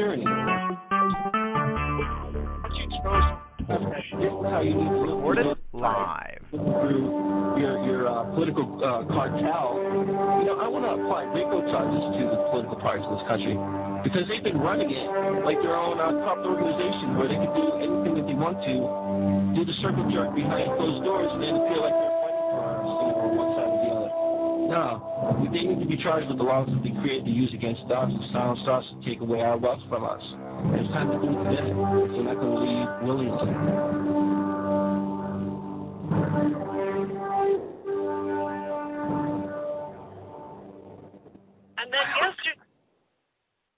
Tyranny. You need to Recorded live. through your your uh, political uh, cartel. You know, I want to apply RICO charges to the political parties in this country because they've been running it like their own uh, corrupt organization where they can do anything that they want to, do the circle jerk behind closed doors, and then feel like No, they need to be charged with the laws that they create to use against us, to silence us, to take away our wealth from us. And it's time to do it today. So I'm not going to leave Williamson. And then yesterday,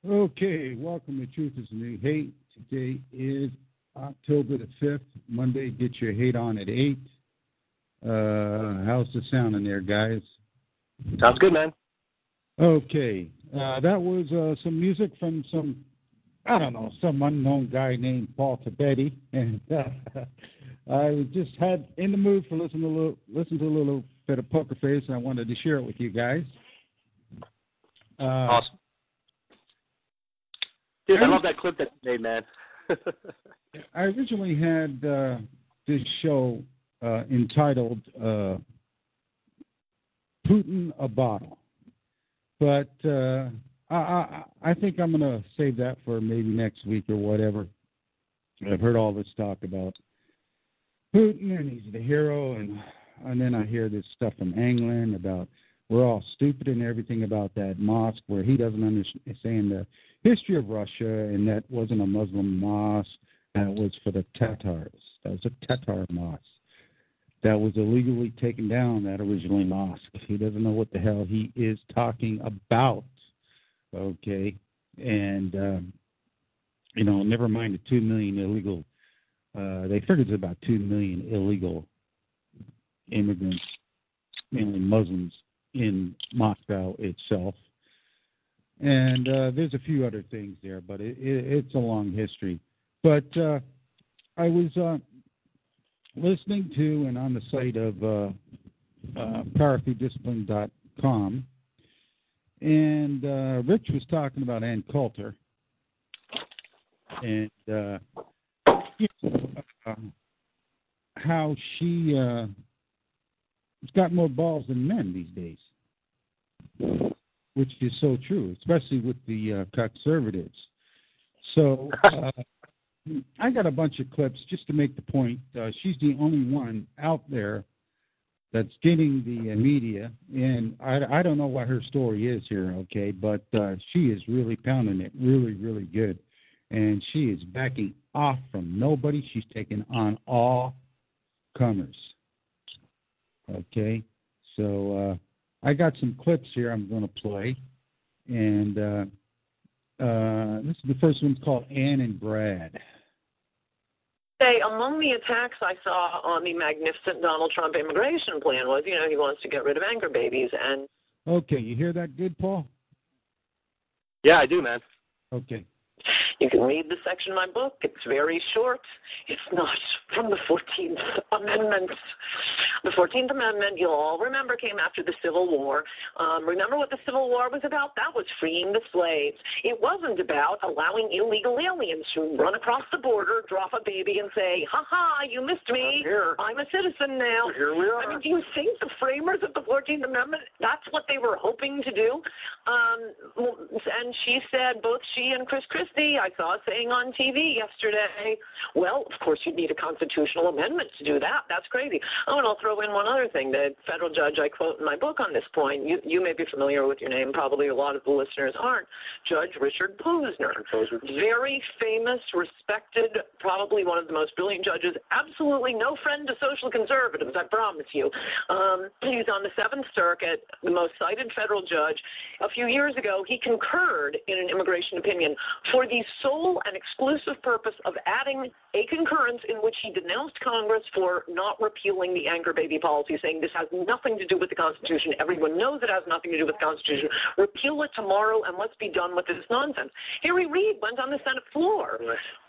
Okay, welcome to Truth is the New Hate. Today is October the 5th, Monday. Get your hate on at 8. Uh, how's the sound in there, guys? Sounds good, man. Okay, uh, that was uh, some music from some, I don't know, some unknown guy named Paul Tabetti. And uh, I just had in the mood for listening to a little, listen to a little bit of Poker Face, and I wanted to share it with you guys. Uh, Awesome. Dude, I love that clip that you made, man. I originally had uh, this show uh, entitled uh, Putin a Bottle. But uh, I, I, think I'm going to save that for maybe next week or whatever. I've heard all this talk about Putin and he's the hero, and and then I hear this stuff from England about we're all stupid and everything about that mosque where he doesn't understand the history of Russia, and that wasn't a Muslim mosque. That was for the Tatars. That was a Tatar mosque. That was illegally taken down. That originally mosque. He doesn't know what the hell he is talking about. Okay, and um, you know, never mind the two million illegal. Uh, they figured it's about two million illegal immigrants, mainly Muslims, in Moscow itself. And uh, there's a few other things there, but it, it, it's a long history. But uh, I was uh, listening to and on the site of uh, uh, powerthroughdiscipline.com, and uh, Rich was talking about Ann Coulter, and uh, uh, how she uh, has got more balls than men these days, which is so true, especially with the uh, conservatives. So uh, I got a bunch of clips just to make the point. Uh, she's the only one out there that's getting the uh, media, and I, I don't know what her story is here, okay, but uh, she is really pounding it really, really good. And she is backing off from nobody. She's taking on all comers. Okay, so uh, I got some clips here I'm going to play, and uh, this is the first one called Ann and Brad. say among the attacks I saw on the magnificent Donald Trump immigration plan was, you know, he wants to get rid of anchor babies, and Okay, you hear that good, Paul? yeah, I do, man. Okay. You can read the section of my book. It's very short. It's not from the 14th Amendment. The 14th Amendment, you'll all remember, came after the Civil War. Um, remember what the Civil War was about? That was freeing the slaves. It wasn't about allowing illegal aliens to run across the border, drop a baby, and say, "Ha ha, you missed me. I'm a citizen now." Here we are. I mean, do you think the framers of the 14th Amendment, that's what they were hoping to do? Um, and she said, both she and Chris Christie, I saw saying on TV yesterday, well, of course, you'd need a constitutional amendment to do that. That's crazy. Oh, and I'll throw in one other thing. The federal judge I quote in my book on this point, you, you may be familiar with your name, probably a lot of the listeners aren't, Judge Richard Posner. Very famous, respected, probably one of the most brilliant judges, absolutely no friend to social conservatives, I promise you. Um, he's on the Seventh Circuit, the most cited federal judge. A few years ago, he concurred in an immigration opinion for the sole and exclusive purpose of adding a concurrence in which he denounced Congress for not repealing the anchor baby policy, saying this has nothing to do with the Constitution. Everyone knows it has nothing to do with the Constitution. Repeal it tomorrow and let's be done with this nonsense. Harry Reid went on the Senate floor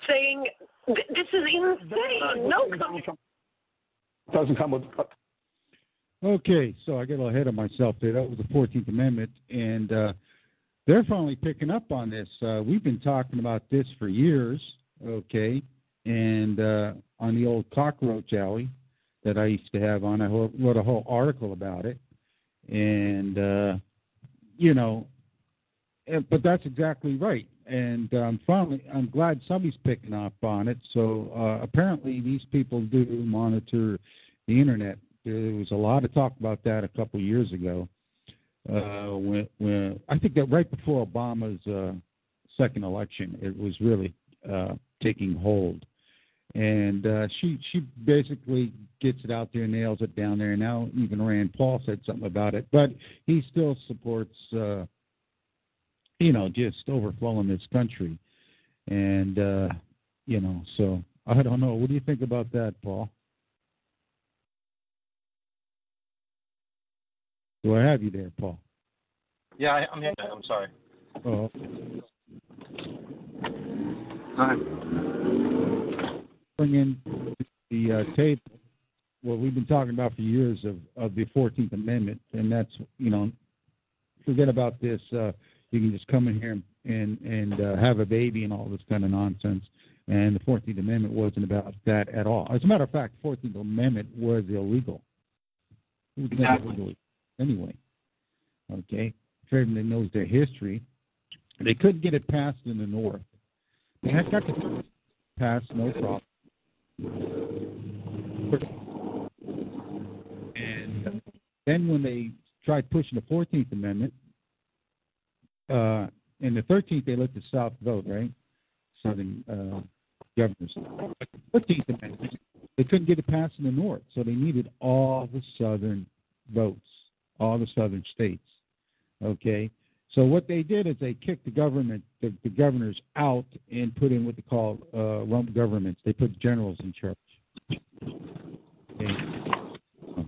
saying this is insane. No doesn't come with. Okay, so I got a little ahead of myself there. That was the Fourteenth Amendment, and uh, they're finally picking up on this. Uh, we've been talking about this for years. Okay, and uh, on the old cockroach alley that I used to have on, I wrote a whole article about it, and uh, you know, but that's exactly right. And um, finally, I'm glad somebody's picking up on it. So uh, apparently, these people do monitor the internet. There was a lot of talk about that a couple years ago. Uh, when, when I think that right before Obama's uh, second election, it was really uh, taking hold and uh, she she basically gets it out there, nails it down there. Now even Rand Paul said something about it, but he still supports, uh, you know, just overflowing this country, and uh, you know, so I don't know. What do you think about that, Paul? Do I have you there, Paul? Yeah, I, I'm here. I'm sorry. Oh. Go ahead bring in the uh, table what we've been talking about for years of, of the 14th Amendment, and that's, you know, forget about this. Uh, you can just come in here and, and uh, have a baby and all this kind of nonsense. And the 14th Amendment wasn't about that at all. As a matter of fact, the 14th Amendment was illegal. It was exactly. illegal anyway. Okay? For knows their history, they couldn't get it passed in the North. They had got to pass, no problem. And then when they tried pushing the 14th Amendment, uh, in the 13th, they let the South vote, right? Southern uh, governors. But the 14th Amendment, they couldn't get it passed in the North, so they needed all the Southern votes, all the Southern states. Okay? So what they did is they kicked the government, the, the governors out, and put in what they call uh, rump governments. They put generals in charge. And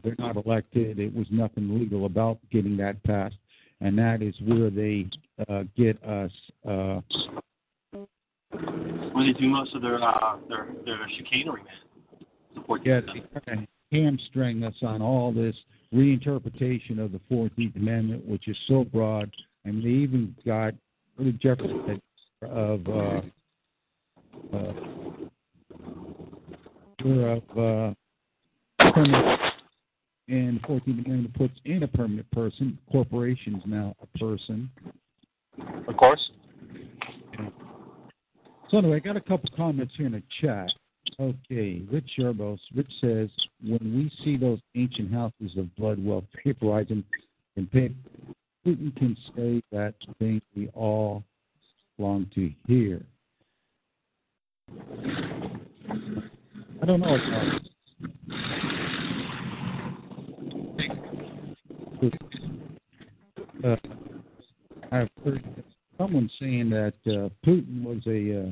they're not elected. It was nothing legal about getting that passed, and that is where they uh, get us. Uh, where they do most of their uh, their their chicanery, man. Support yeah, they hamstring us on all this reinterpretation of the Fourteenth Amendment, which is so broad and they even got really Jefferson of uh, uh, of uh, permanent and 14th Amendment puts in a permanent person. Corporations now a person. Of course. So anyway, I got a couple comments here in the chat. Okay, Rich Yerbos. Rich says, when we see those ancient houses of blood well vaporizing and paper, Putin can say that thing we all long to hear. I don't know. Uh, I've heard someone saying that uh, Putin was a uh,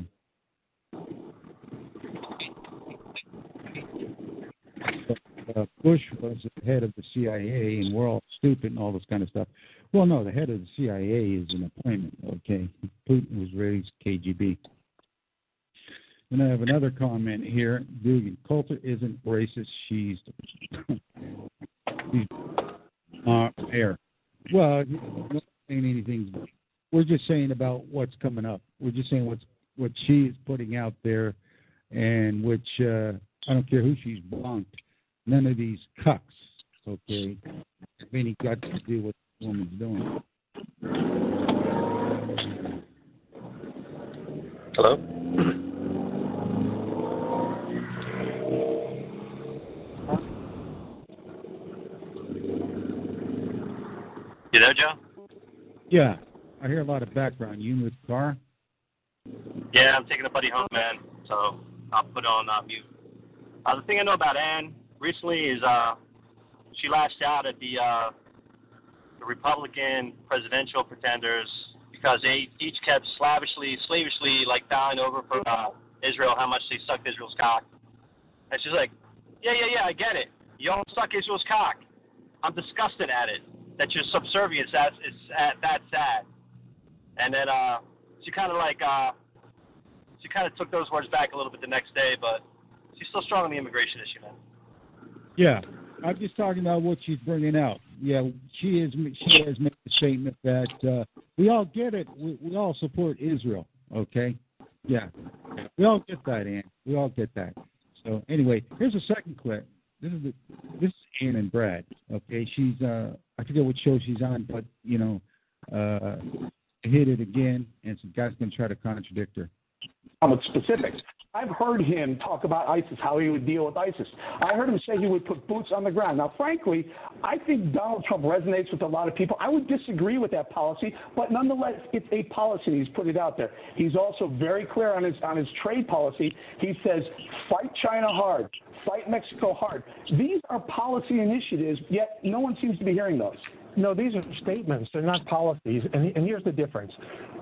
uh, Bush was the head of the CIA and we're all stupid and all this kind of stuff. Well, no, the head of the CIA is an appointment. Okay, Putin was raised KGB. And I have another comment here. Dugan Coulter isn't racist. She's, she's uh. Well, not saying anything. We're just saying about what's coming up. We're just saying what's what she's putting out there, and which uh, I don't care who she's bunked none of these cucks, okay, have any guts to do what the woman's doing. Hello? You there, Joe? Yeah. I hear a lot of background. You in the car? Yeah, I'm taking a buddy home, man. So I'll put it on uh, mute. Uh, the thing I know about Anne recently is uh, she lashed out at the uh, the Republican presidential pretenders because they each kept slavishly, slavishly like dying over for uh, Israel, how much they sucked Israel's cock. And she's like, yeah, yeah, yeah, I get it. You all suck Israel's cock. I'm disgusted at it. That your subservience that's is at, that sad. And then uh, she kind of like uh, she kind of took those words back a little bit the next day, but she's still strong on the immigration issue, man. Yeah, I'm just talking about what she's bringing out. Yeah, she is. She has made a statement that uh, we all get it. We, we all support Israel. Okay. Yeah, we all get that, Ann. We all get that. So anyway, here's a second clip. This is the, this is Ann and Brad. Okay, she's uh I forget what show she's on, but you know, uh hit it again, and some guys gonna try to contradict her. With specifics. I've heard him talk about ISIS, how he would deal with ISIS. I heard him say he would put boots on the ground. Now, frankly, I think Donald Trump resonates with a lot of people. I would disagree with that policy, but nonetheless, it's a policy, he's put it out there. He's also very clear on his on his trade policy. He says, "Fight China hard, fight Mexico hard." These are policy initiatives, yet no one seems to be hearing those. No, these are statements. They're not policies. And, and here's the difference.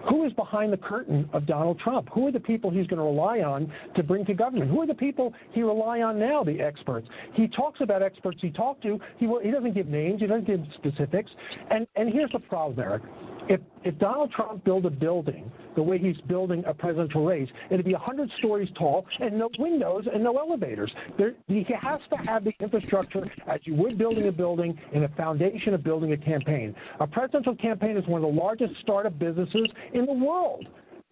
Who is behind the curtain of Donald Trump? Who are the people he's going to rely on to bring to government? Who are the people he rely on now, the experts? He talks about experts he talked to. He, he doesn't give names. He doesn't give specifics. And, and here's the problem, Eric if, if Donald Trump built a building the way he's building a presidential race, it'd be 100 stories tall and no windows and no elevators. There, he has to have the infrastructure as you would building a building and a foundation of building a campaign. A presidential campaign is one of the largest startup businesses in the world.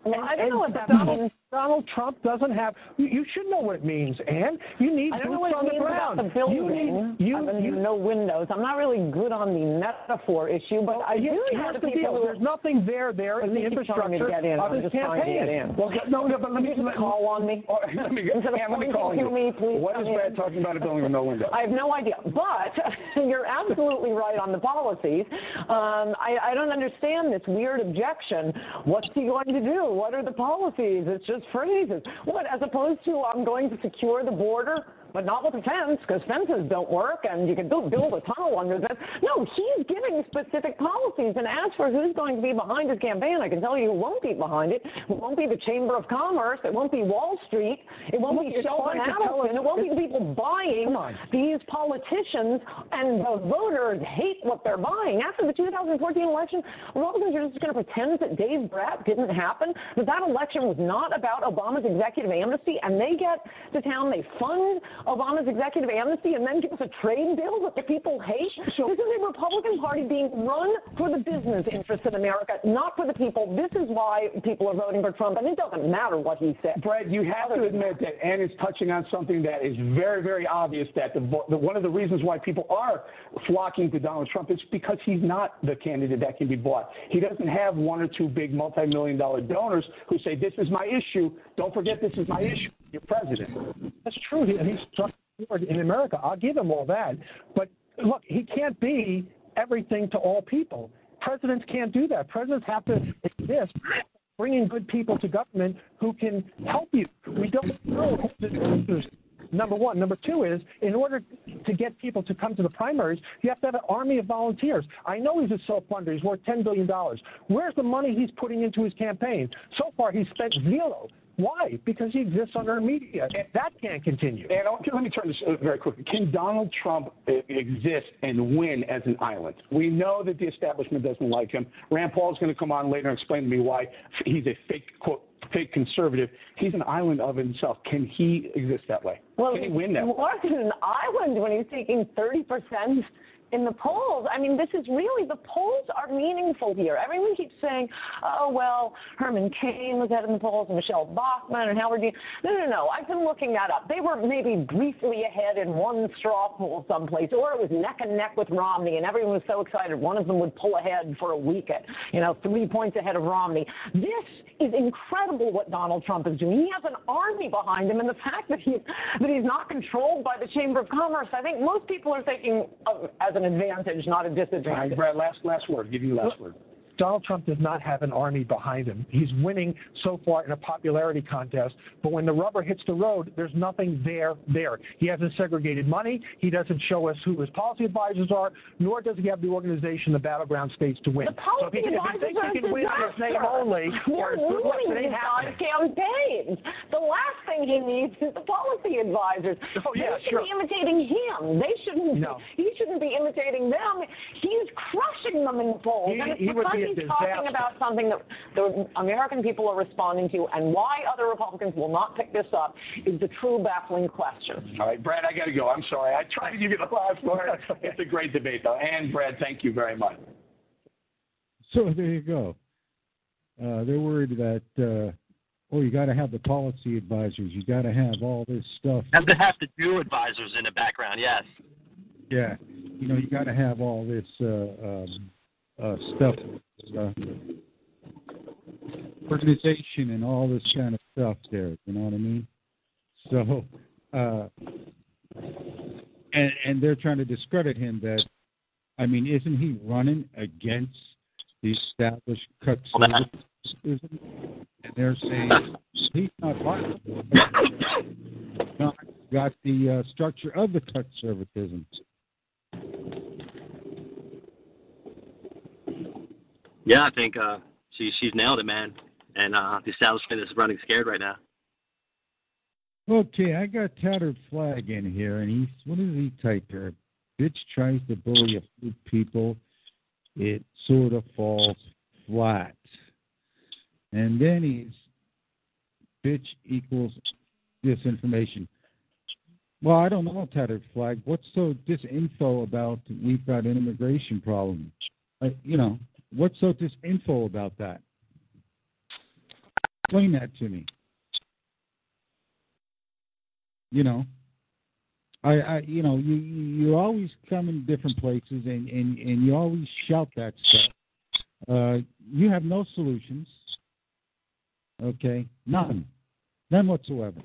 Well, I don't know what that Donald, means. Donald Trump doesn't have. You, you should know what it means, Ann. You need I boots know what on it the means ground. about the building. You need. You, I mean, you, no windows. I'm not really good on the metaphor issue, but I you do have to deal. who There's nothing there there in the You keep telling me infrastructure to get in. of I'm his just trying to get campaign. in. Well, no, no, but let me you call on me. Oh, let me, Instead of let me pointing call to you. me, please What is. Brad talking about a building with no windows? I have no idea, but you're absolutely right on the policies. Um, I, I don't understand this weird objection. What's he going to do? What are the policies? It's just phrases. What, as opposed to I'm going to secure the border? But not with a fence because fences don't work and you can build, build a tunnel under that. No, he's giving specific policies. And as for who's going to be behind his campaign, I can tell you who won't be behind it. It won't be the Chamber of Commerce. It won't be Wall Street. It won't be Sheldon fine to tell us- Adelson. It won't be the people buying these politicians and the voters hate what they're buying. After the 2014 election, Republicans are just going to pretend that Dave Brat didn't happen, that that election was not about Obama's executive amnesty, and they get to town, they fund Obama's executive amnesty, and then give us a trade bill that the people hate. this is a Republican Party being run for the business interests in America, not for the people. This is why people are voting for Trump, and it doesn't matter what he said. Brad, you have to admit that Ann is touching on something that is very, very obvious. That the, the one of the reasons why people are flocking to Donald Trump is because he's not the candidate that can be bought. He doesn't have one or two big multi-million dollar donors who say, "This is my issue. Don't forget, this is my issue." You're president. That's true. He, he's struck in America. I'll give him all that. But look, he can't be everything to all people. Presidents can't do that. Presidents have to exist, bringing good people to government who can help you. We don't know. Number one. Number two is, in order to get people to come to the primaries, you have to have an army of volunteers. I know he's a self-funder. He's worth $10 billion. Where's the money he's putting into his campaign? So far, he's spent zero. Why? Because he exists on our media. And That can't continue. And okay, let me turn this uh, very quickly. Can Donald Trump uh, exist and win as an island? We know that the establishment doesn't like him. Rand Paul is going to come on later and explain to me why he's a fake quote fake conservative. He's an island of himself. Can he exist that way? Well, Can he win that way? Washington an Island when he's taking 30% in the polls. I mean, this is really, the polls are meaningful here. Everyone keeps saying, oh, well, Herman Cain was ahead in the polls and Michele Bachmann and Howard Dean. No, no, no. I've been looking that up. They were maybe briefly ahead in one straw poll someplace, or it was neck and neck with Romney, and everyone was so excited one of them would pull ahead for a week at, you know, three points ahead of Romney. This is incredible what Donald Trump is doing. He has an army behind him, and the fact that he's, that he's not controlled by the Chamber of Commerce, I think most people are thinking of as an advantage, not a disadvantage. All right. Brad, last last word. Give you last word. Donald Trump does not have an army behind him. He's winning so far in a popularity contest, but when the rubber hits the road, there's nothing there there. He hasn't segregated money. He doesn't show us who his policy advisors are, nor does he have the organization, the battleground states to win. The policy so if he, can, if he thinks he can win on his name only, We're losing his campaigns. The last thing he needs is the policy advisors. Oh, yeah, they should sure. be imitating him. They shouldn't. No. He shouldn't be imitating them. He's crushing them in polls, He- and it's he would be a he's talking about something that the American people are responding to, and why other Republicans will not pick this up is the true baffling question. All right, Brad, I got to go. I'm sorry. I tried to give you the last word. It's a great debate, though. And, Brad, thank you very much. So there you go. Uh, they're worried that uh, oh, you got to have the policy advisors. You got to have all this stuff. Have to have to do advisors in the background, yes. Yeah, you know, you got to have all this uh, um, uh, stuff, uh, organization, and all this kind of stuff there. You know what I mean? So, uh, and and they're trying to discredit him. That I mean, isn't he running against the established cut. And they're saying he's not violent. not got the uh, structure of the cut. Yeah, I think uh, she she's nailed it, man. And uh, the establishment is running scared right now. Okay, I got tattered flag in here, and he's what does he type here? Bitch tries to bully a few people, it sort of falls flat. And then he's bitch equals disinformation. Well, I don't know, tattered flag. What's so disinfo about we've got an immigration problem? Uh, you know, what's so disinfo about that? Explain that to me. You know, I, I you know, you you always come in different places and and and you always shout that stuff. Uh, you have no solutions. Okay, none, none whatsoever.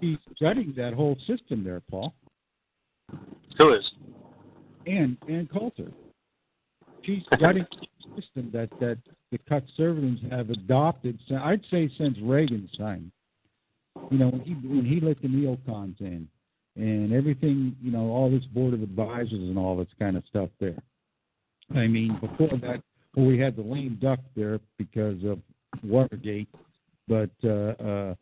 He's gutting that whole system there, Paul. Who is? and and Coulter. She's gutting the system that that the conservatives have adopted. so I'd say since Reagan's time. You know when he when he let the neocons in and everything. You know all this board of advisors and all this kind of stuff there. I mean before that, well, we had the lame duck there because of Watergate, but uh, uh,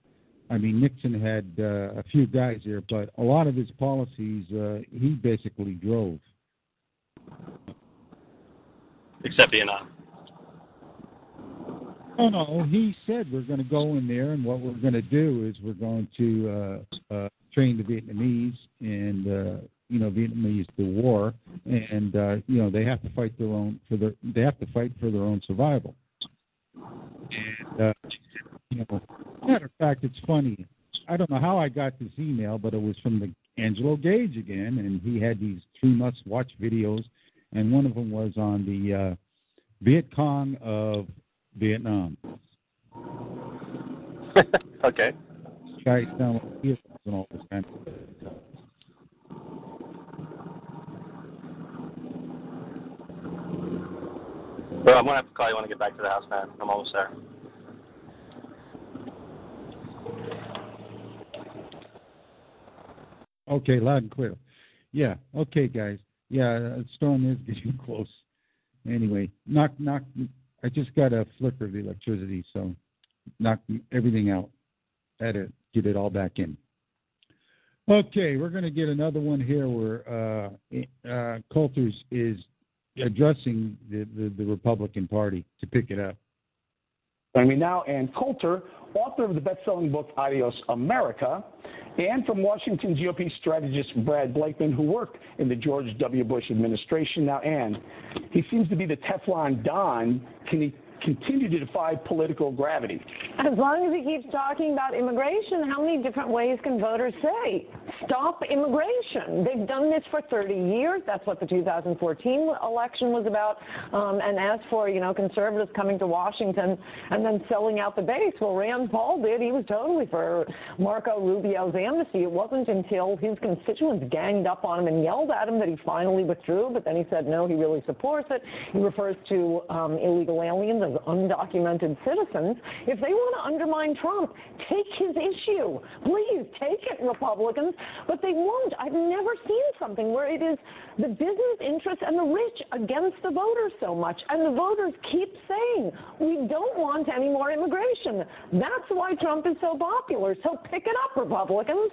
I mean Nixon had uh, a few guys there, but a lot of his policies uh, he basically drove. Except Vietnam. Oh no, he said we're going to go in there, and what we're going to do is we're going to uh, uh, train the Vietnamese, and uh, you know, Vietnamese the war, and uh, you know they have to fight their own for their they have to fight for their own survival. And uh, you know, matter of fact, it's funny. I don't know how I got this email, but it was from the Angelo Gage again, and he had these three must-watch videos, and one of them was on the uh, Viet Cong of Vietnam. okay. Guys down with heroes and all this kind of stuff. Bro, I'm gonna have to call you when I get back to the house, man. I'm almost there. Okay, loud and clear. Yeah. Okay, guys. Yeah, storm is getting close. Anyway, knock knock. I just got a flicker of the electricity, so knock everything out. Had to get it all back in. Okay, we're going to get another one here where uh, uh, Coulter's is addressing the, the, the Republican Party to pick it up. Joining me now, Ann Coulter, author of the best-selling book Adios America, and from Washington GOP strategist Brad Blakeman, who worked in the George W. Bush administration. Now, Ann, he seems to be the Teflon Don. Can he continue to defy political gravity. As long as he keeps talking about immigration, how many different ways can voters say, stop immigration? They've done this for 30 years. That's what the 2014 election was about. Um, and as for, you know, conservatives coming to Washington and then selling out the base, well, Rand Paul did. He was totally for Marco Rubio's amnesty. It wasn't until his constituents ganged up on him and yelled at him that he finally withdrew, but then he said, no, he really supports it. He refers to um, illegal aliens as undocumented citizens. If they want to undermine Trump, take his issue. Please take it, Republicans. But they won't. I've never seen something where it is the business interests and the rich against the voters so much. And the voters keep saying, we don't want any more immigration. That's why Trump is so popular. So pick it up, Republicans.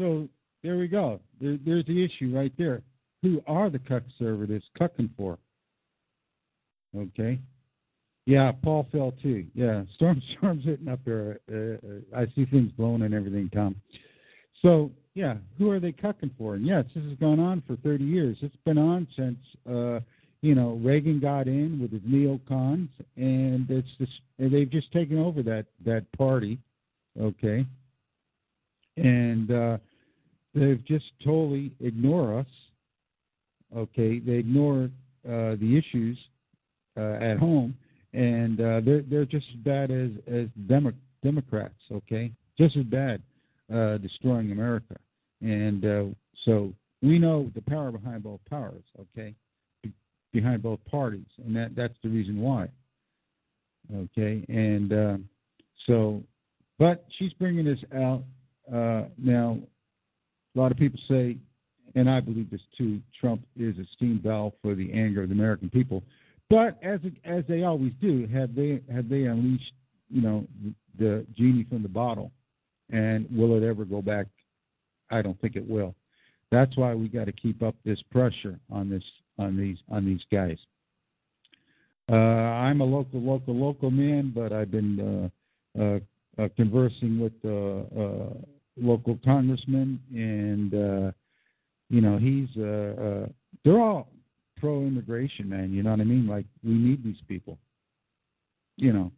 So there we go. There, there's the issue right there. Who are the conservatives cucking for? Okay. Yeah, Paul fell too. Yeah, storm storms hitting up there. Uh, uh, I see things blowing and everything, Tom. So yeah, who are they cucking for? And yes, this has gone on for 30 years. It's been on since uh, you know Reagan got in with his neocons, and it's just they've just taken over that that party. Okay, and uh, they've just totally ignore us. Okay, they ignore uh, the issues at home, and uh, they're they're just as bad as as Demo- Democrats. Okay, just as bad, uh, destroying America, and uh, so we know the power behind both powers. Okay, Be- behind both parties, and that that's the reason why. Okay, and uh, so, but she's bringing this out uh, now. A lot of people say, and I believe this too. Trump is a steam valve for the anger of the American people. But as as they always do, have they have they unleashed you know the, genie from the bottle, and will it ever go back? I don't think it will. That's why we got to keep up this pressure on this on these on these guys. Uh, I'm a local local local man, but I've been uh, uh, uh conversing with uh, uh, local congressman, and you know he's they're all pro immigration, man. You know what I mean? Like we need these people. You know,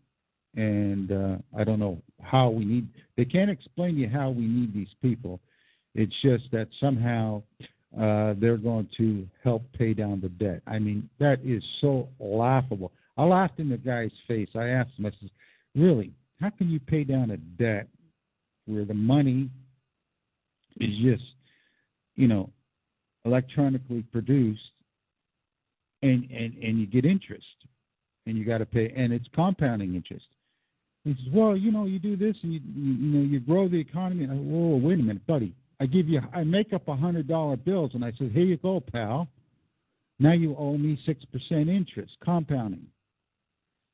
and uh, I don't know how we need. They can't explain to you how we need these people. It's just that somehow uh, they're going to help pay down the debt. I mean, that is so laughable. I laughed in the guy's face. I asked him, I said, "Really? How can you pay down a debt where the money is just, you know, electronically produced and and and you get interest, and you got to pay, and it's compounding interest. He says, "Well, you know, you do this, and you you, you know, you grow the economy." And I, Whoa, wait a minute, buddy. I give you, I make up a hundred dollar bills, and I said, "Here you go, pal. Now you owe me six percent interest, compounding."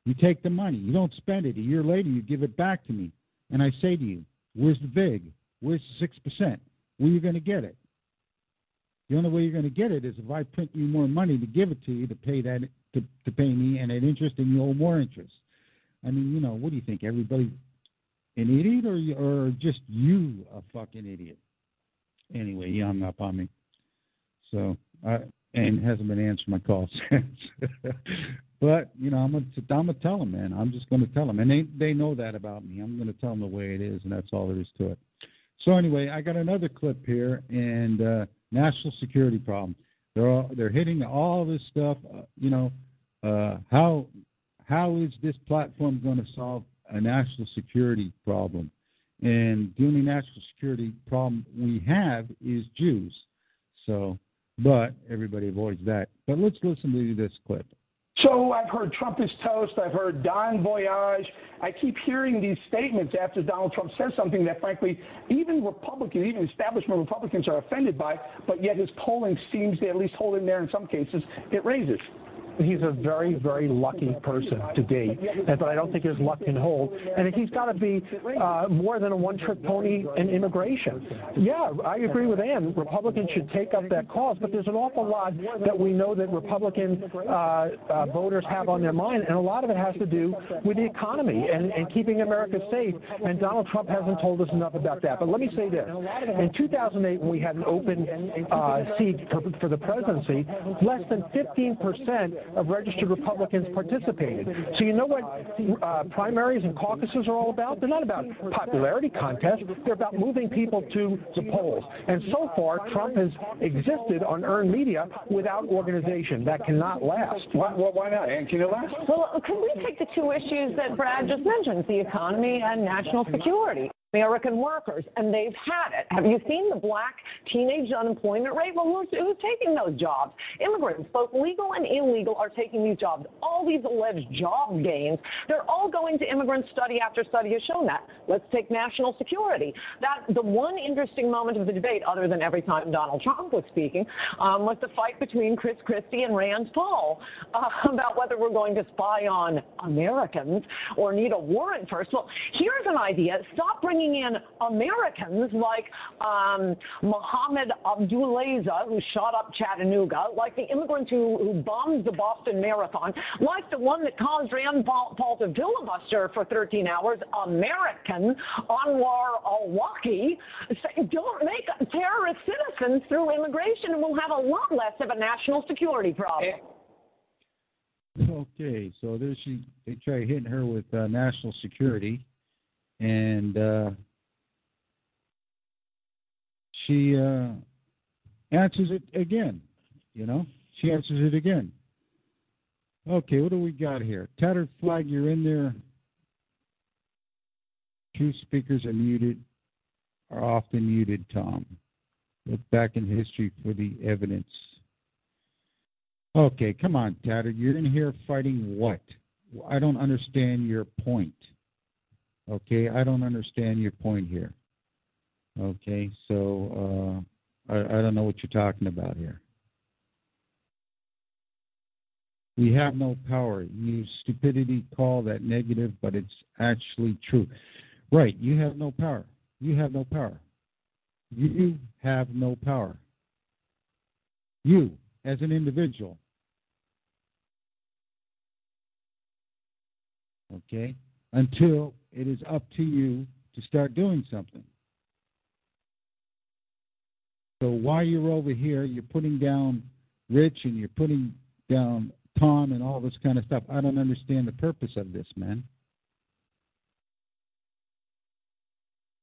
You take the money, you don't spend it. A year later, you give it back to me, and I say to you, "Where's the vig? Where's the six percent? Where are you going to get it?" The only way you're going to get it is if I print you more money to give it to you to pay that to, to pay me and at interest, and you owe more interest. I mean, you know, what do you think? Everybody an idiot, or or just you a fucking idiot? Anyway, he hung up on me. So I and hasn't been answering my calls since. but you know, I'm gonna I'm gonna tell them, man. I'm just gonna tell them, and they they know that about me. I'm gonna tell them the way it is, and that's all there is to it. So anyway, I got another clip here, and. uh national security problem. They're all, they're hitting all this stuff. Uh, you know, uh, how how is this platform going to solve a national security problem? And the only national security problem we have is Jews. So, but everybody avoids that. But let's listen to this clip. So I've heard Trump is toast. I've heard Don Voyage. I keep hearing these statements after Donald Trump says something that, frankly, even Republicans, even establishment Republicans are offended by, but yet his polling seems to at least hold in there in some cases. It raises he's a very, very lucky person to date, but I don't think his luck can hold. And he's got to be uh, more than a one-trick pony in immigration. Yeah, I agree with Ann. Republicans should take up that cause, but there's an awful lot that we know that Republican uh, uh, voters have on their mind, and a lot of it has to do with the economy and, and keeping America safe. And Donald Trump hasn't told us enough about that. But let me say this: in 2008, when we had an open uh, seat for, for the presidency, less than 15 percent of registered Republicans participated. So you know what uh, primaries and caucuses are all about? They're not about popularity contests. They're about moving people to the polls. And so far, Trump has existed on earned media without organization. That cannot last. Why, why not? And can it last? Well, can we take the two issues that Brad just mentioned, the economy and national security? American workers, and they've had it. Have you seen the black teenage unemployment rate? Well, who's, who's taking those jobs? Immigrants, both legal and illegal, are taking these jobs. All these alleged job gains, they're all going to immigrants. Study after study has shown that. Let's take national security. That the one interesting moment of the debate, other than every time Donald Trump was speaking, um, was the fight between Chris Christie and Rand Paul uh, about whether we're going to spy on Americans or need a warrant first. Well, here's an idea: stop bringing bringing in Americans like um, Mohammed Abdulazeez, who shot up Chattanooga, like the immigrants who, who bombed the Boston Marathon, like the one that caused Rand Paul, Paul to filibuster for 13 hours, American Anwar al-Awlaki. Don't make terrorist citizens through immigration, and we'll have a lot less of a national security problem. Okay, so there she they try hitting her with uh, national security and uh, she uh, answers it again. You know, she answers it again. Okay, what do we got here? Tattered flag, you're in there. Two speakers are muted, are often muted, Tom. Look back in history for the evidence. Okay, come on, Tattered. You're in here fighting what? I don't understand your point. Okay, I don't understand your point here. Okay, so uh, I, I don't know what you're talking about here. We have no power. You stupidity call that negative, but it's actually true. Right, you have no power. You have no power. You have no power. You, as an individual. Okay? Until it is up to you to start doing something. So while you're over here, you're putting down Rich and you're putting down Tom and all this kind of stuff. I don't understand the purpose of this, man.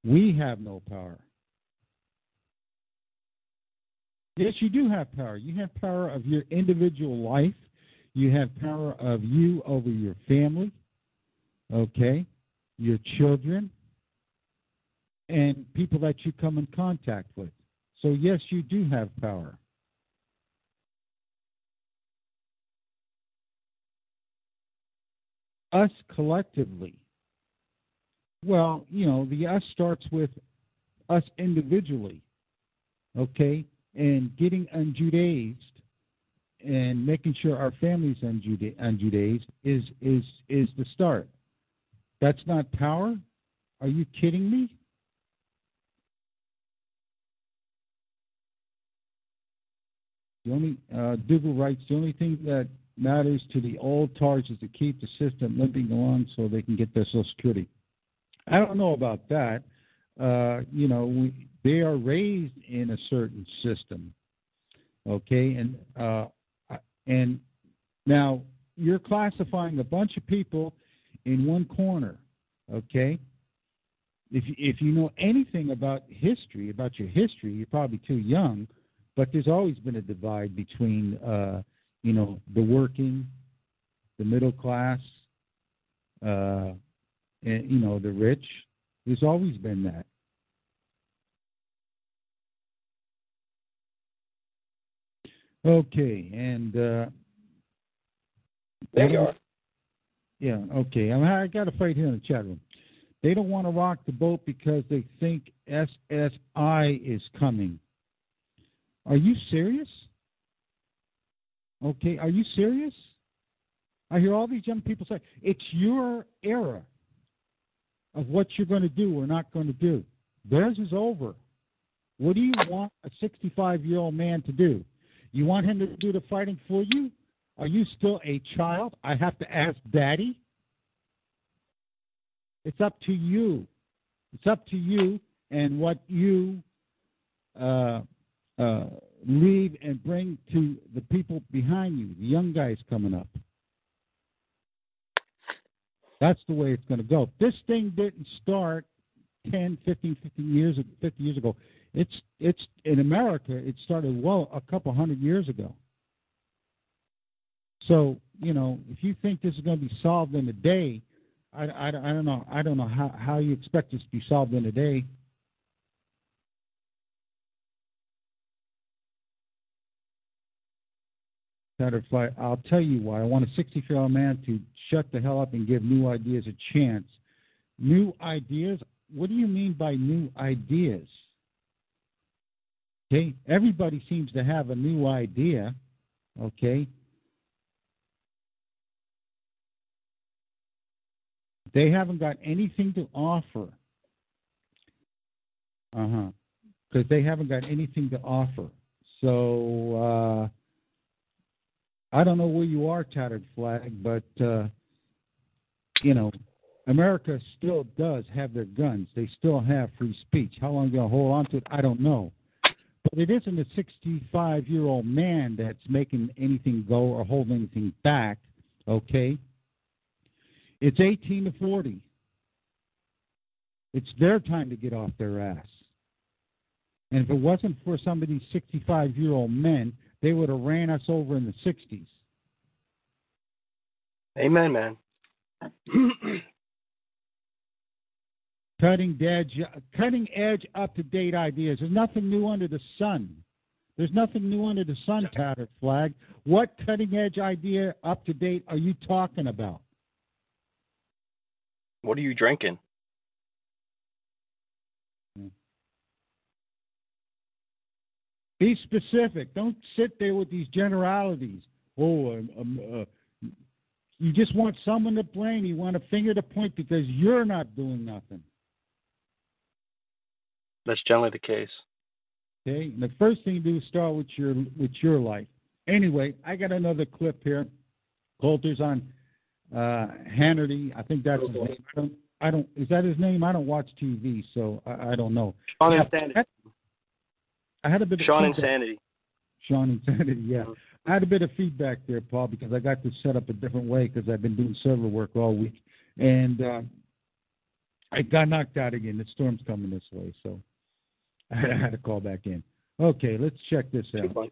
We have no power. Yes, you do have power. You have power of your individual life. You have power of you over your family. Okay? your children, and people that you come in contact with. So, yes, you do have power. Us collectively. Well, you know, the us starts with us individually, okay, and getting unjudaized and making sure our families unjudaized is is is the start. That's not power? Are you kidding me? The only uh, Dougal writes the only thing that matters to the old tards is to keep the system limping along so they can get their Social Security. I don't know about that. Uh, you know, we, they are raised in a certain system, okay, and uh, and now you're classifying a bunch of people in one corner. Okay? If if you know anything about history, about your history, you're probably too young, but there's always been a divide between uh, you know, the working, the middle class, uh, and you know, the rich. There's always been that. Okay, and uh, there you are. Yeah, okay. I, mean, I got a fight here in the chat room. They don't want to rock the boat because they think SSI is coming. Are you serious? Okay, are you serious? I hear all these young people say, it's your era of what you're going to do or not going to do. Theirs is over. What do you want a 65 year old man to do? You want him to do the fighting for you? Are you still a child? I have to ask daddy. It's up to you. It's up to you and what you uh, uh, leave and bring to the people behind you, the young guys coming up. That's the way it's going to go. This thing didn't start 10, 15, 15 years, 50 years ago. It's it's in America. It started well a couple hundred years ago. So you know, if you think this is going to be solved in a day, I, I, I don't know. I don't know how how you expect this to be solved in a day. Fly, I'll tell you why. I want a 60 year old man to shut the hell up and give new ideas a chance. New ideas? What do you mean by new ideas? Okay, everybody seems to have a new idea. Okay, they haven't got anything to offer. Uh huh. Because they haven't got anything to offer. So. Uh, I don't know where you are, tattered flag, but uh, you know, America still does have their guns. They still have free speech. How long they'll hold on to it, I don't know. But it isn't a 65 year old man that's making anything go or holding anything back, okay? It's 18 to 40. It's their time to get off their ass. And if it wasn't for some of these 65 year old men, they would have ran us over in the 60s. Amen, man. cutting edge, cutting edge, up to date ideas. There's nothing new under the sun. There's nothing new under the sun, tattered flag. What cutting edge idea, up to date, are you talking about? What are you drinking? Be specific. Don't sit there with these generalities. Oh, um, uh, you just want someone to blame. You want a finger to point because you're not doing nothing. That's generally the case. Okay. And the first thing to do is start with your with your life. Anyway, I got another clip here. Coulter's on uh, Hannity. I think that's his name. I don't, I don't. Is that his name? I don't watch TV, so I, I don't know. Sean Insanity. I had a bit of Sean feedback. Insanity. Sean Insanity, yeah. I had a bit of feedback there, Paul, because I got this set up a different way because I've been doing server work all week, and uh, I got knocked out again. The storm's coming this way, so I had to call back in. Okay, let's check this out.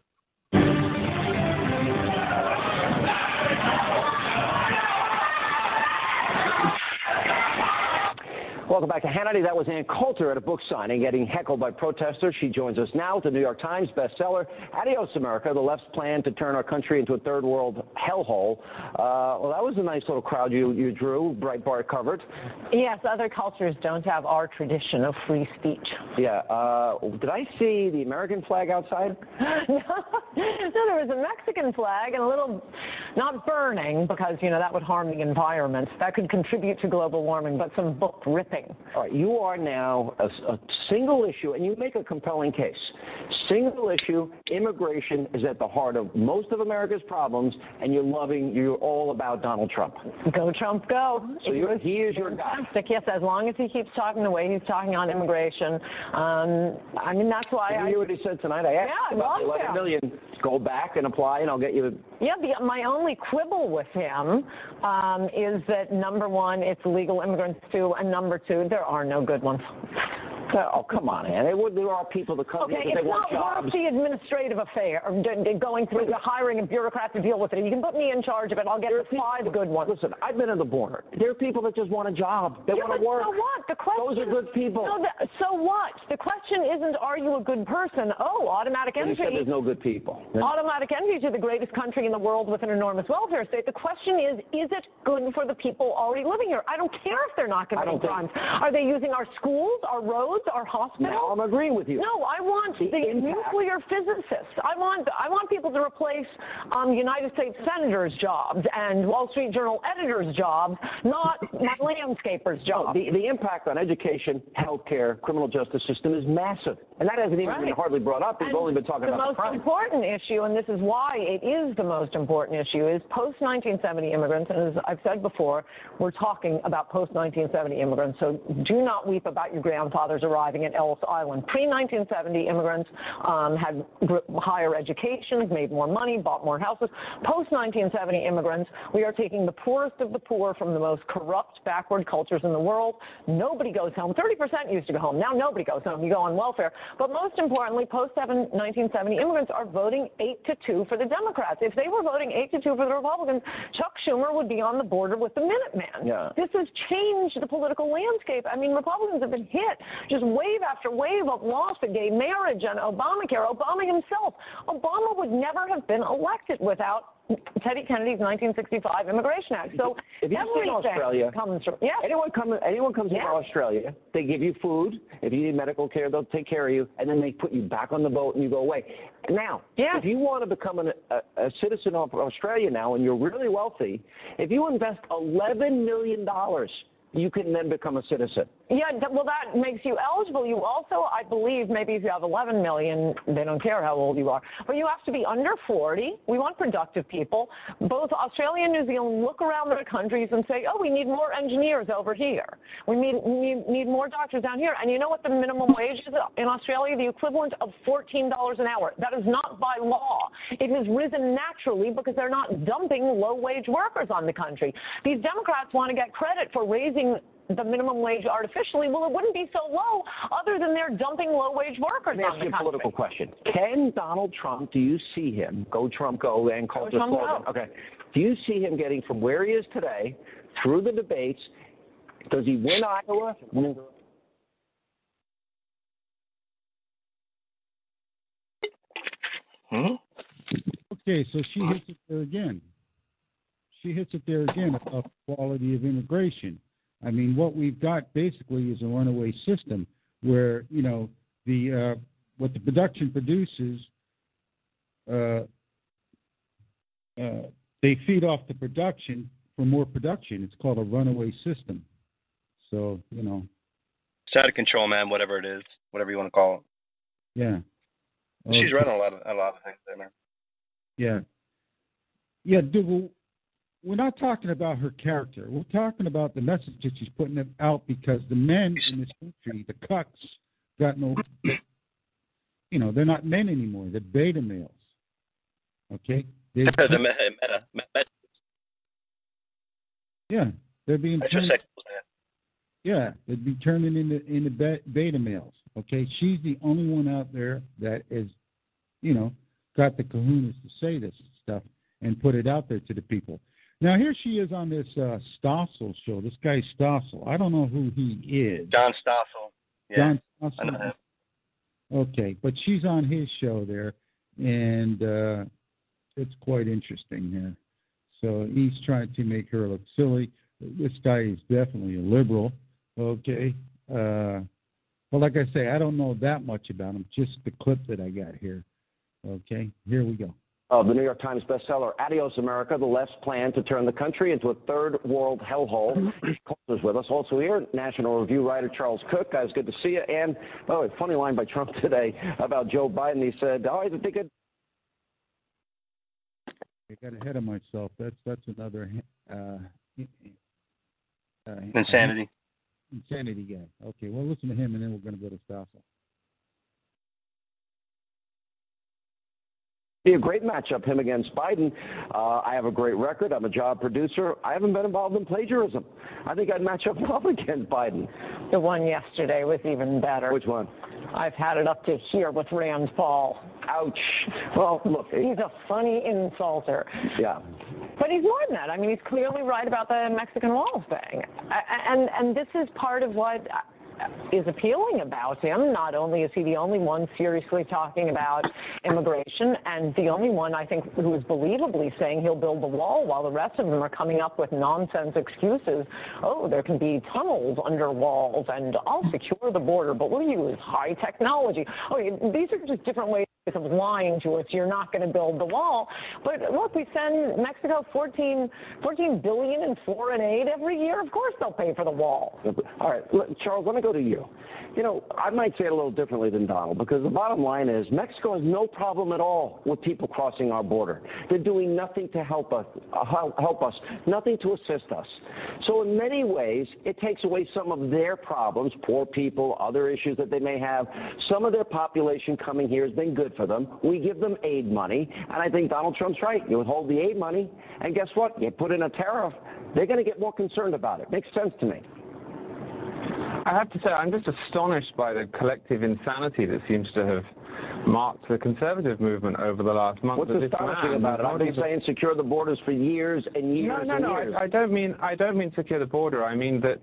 Welcome back to Hannity. That was Ann Coulter at a book signing getting heckled by protesters. She joins us now with the New York Times bestseller, Adios America, the left's plan to turn our country into a third world hellhole. Uh, well, that was a nice little crowd you, you drew, Breitbart covered. Yes, other cultures don't have our tradition of free speech. Yeah. Uh, did I see the American flag outside? no, no, there was a Mexican flag and a little, not burning, because, you know, that would harm the environment. That could contribute to global warming, but some book ripping all right, you are now a, a, single issue, and you make a compelling case. Single issue immigration is at the heart of most of America's problems, and you're loving, you're all about Donald Trump. Go Trump, go! So he is your guy. Yes, as long as he keeps talking the way he's talking on immigration. Um, I mean, that's why Did I. you hear what he said tonight? I asked yeah, about the 11 him. million. Go back and apply, and I'll get you. Yeah, the, my only quibble with him um, is that number one, it's legal immigrants too, and number two, there are no good ones. Oh, come on, Ann. There, there are people that come okay, here because it's they want not jobs. worth the administrative affair of going through the hiring a bureaucrat to deal with it. You can put me in charge of it. I'll get the five good ones. Listen, I've been in the border. There are people that just want a job. They yeah, want to work. So what? The question. Those are good people. No, the, so what? The question isn't, are you a good person? Oh, automatic And you entry. said there's no good people. Automatic entry to the greatest country in the world with an enormous welfare state. The question is, is it good for the people already living here? I don't care if they're not committing don't think- Are they using our schools, our roads, our hospitals? Now I'm agreeing with you. No, I want The the, nuclear physicists. I want I want people to replace um, United States senators' jobs and Wall Street Journal editors' jobs, not my landscapers' No, jobs. the, the impact on education, healthcare, criminal justice system is massive. And that hasn't even Right. been hardly brought up. We've And only been talking the about most the crime. important issue, and this is why it is the most important issue, is post 1970 immigrants. And as I've said before, we're talking about post 1970 immigrants. So do not weep about your grandfathers or arriving at Ellis Island. Pre-1970, immigrants um, had higher educations, made more money, bought more houses. Post-1970 immigrants, we are taking the poorest of the poor from the most corrupt, backward cultures in the world. Nobody goes home. 30% used to go home. Now nobody goes home. You go on welfare. But most importantly, post-1970 immigrants are voting 8 to 2 for the Democrats. If they were voting 8 to 2 for the Republicans, Chuck Schumer would be on the border with the Minuteman. Yeah. This has changed the political landscape. I mean, Republicans have been hit just wave after wave of laws to gay marriage and Obamacare. Obama himself, Obama would never have been elected without Teddy Kennedy's 1965 Immigration Act. So if you everything Australia, comes from yeah. Anyone come anyone comes yeah. into Australia, they give you food. If you need medical care, they'll take care of you, and then they put you back on the boat and you go away. Now, yeah. if you want to become an, a, a citizen of Australia now, and you're really wealthy, if you invest 11 million dollars you can then become a citizen. Yeah, well, that makes you eligible. You also, I believe, maybe if you have 11 million, they don't care how old you are, but you have to be under 40. We want productive people. Both Australia and New Zealand look around their countries and say, oh, we need more engineers over here. We need, need, need more doctors down here. And you know what the minimum wage is in Australia? The equivalent of $14 an hour. That is not by law. It has risen naturally because they're not dumping low wage workers on the country. These Democrats want to get credit for raising the minimum wage artificially, well, it wouldn't be so low other than they're dumping low wage workers Let me ask you a political question. Can Donald Trump, do you see him, go Trump go and call Go Trump, slogan, go. okay, do you see him getting from where he is today through the debates, does he win Iowa? Hmm? Okay, so she hits it there again. She hits it there again about quality of immigration. I mean, what we've got basically is a runaway system where you know the uh, what the production produces, uh, uh, they feed off the production for more production. It's called a runaway system. So you know, It's out of control, man. Whatever it is, whatever you want to call it. yeah. She's Okay. running a lot of a lot of things there, man. Yeah. Yeah, dude, well, we're not talking about her character. We're talking about the message that she's putting out because the men in this country, the cucks, got no, you know, they're not men anymore. They're beta males. Okay? They're, the meta, meta, meta, yeah, they're being turned, yeah, they'd be turning into into beta males. Okay, she's the only one out there that is, you know, got the kahunas to say this stuff and put it out there to the people. Now here she is on this uh, Stossel show. This guy Stossel. I don't know who he is. John Stossel. Yeah, John I know Stossel. him. Okay, but she's on his show there, and uh, it's quite interesting here. So he's trying to make her look silly. This guy is definitely a liberal. Okay. Uh, well, like I say, I don't know that much about him. Just the clip that I got here. Okay, here we go. Of the New York Times bestseller Adios America, the left's plan to turn the country into a third world hellhole. Colt is with us. Also here, National Review writer Charles Cooke. Guys, good to see you. And, by the way, funny line by Trump today about Joe Biden. He said, oh, I think it I got ahead of myself. That's that's another uh, uh, Insanity. insanity guy. Okay, well, listen to him, and then we're going to go to Stossel. Be a great matchup, him against Biden. Uh, I have a great record. I'm a job producer. I haven't been involved in plagiarism. I think I'd match up well against Biden. The one yesterday was even better. Which one? I've had it up to here with Rand Paul. Ouch. Well, look. He's a funny insulter. Yeah. But he's more than that. I mean, he's clearly right about the Mexican wall thing. And, and this is part of what is appealing about him. Not only is he the only one seriously talking about immigration, and the only one I think who is believably saying he'll build the wall, while the rest of them are coming up with nonsense excuses. Oh, there can be tunnels under walls, and I'll secure the border, but we'll use high technology. Oh, these are just different ways of lying to us. You're not going to build the wall. But look, we send Mexico 14, 14 billion in foreign aid every year. Of course they'll pay for the wall. All right, Charles, let me go to you. You know, I might say it a little differently than Donald because the bottom line is Mexico has no problem at all with people crossing our border. They're doing nothing to help us, uh, help us, nothing to assist us. So in many ways, it takes away some of their problems, poor people, other issues that they may have. Some of their population coming here has been good for them. We give them aid money, and I think Donald Trump's right. You withhold the aid money, and guess what? You put in a tariff. They're going to get more concerned about it. Makes sense to me. I have to say, I'm just astonished by the collective insanity that seems to have marked the conservative movement over the last month. What's astonishing about it? I've been saying secure the borders for years and years no, no, and no, years. I, I don't mean I don't mean secure the border. I mean that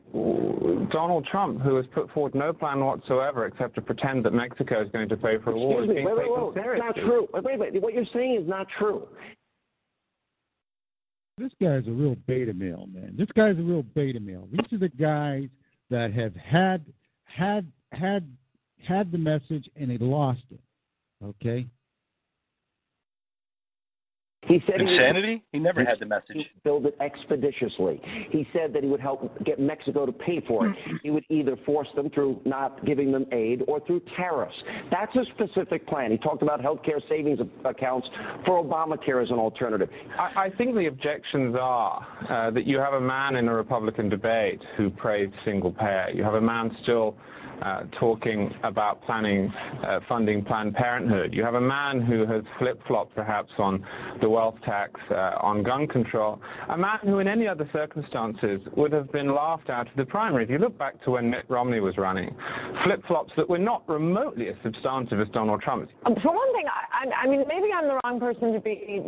Donald Trump, who has put forward no plan whatsoever except to pretend that Mexico is going to pay for a war, Excuse is me, being wait, wait, taken wait, that's seriously. not true. Wait, wait, wait. What you're saying is not true. This guy's a real beta male, man. This guy's a real beta male. These are the guys that have had had had had the message and they lost it. Okay. He said he would- Insanity? He never had the message. build it expeditiously. He said that he would help get Mexico to pay for it. He would either force them through not giving them aid or through tariffs. That's a specific plan. He talked about health care savings accounts for Obamacare as an alternative. I, I think the objections are uh, that you have a man in a Republican debate who praised single payer. You have a man still talking about planning, uh, funding Planned Parenthood. You have a man who has flip-flopped perhaps on the wealth tax, uh, on gun control. A man who in any other circumstances would have been laughed out of the primary. If you look back to when Mitt Romney was running, flip-flops that were not remotely as substantive as Donald Trump's. Um, For one thing, I mean, maybe I'm the wrong person to be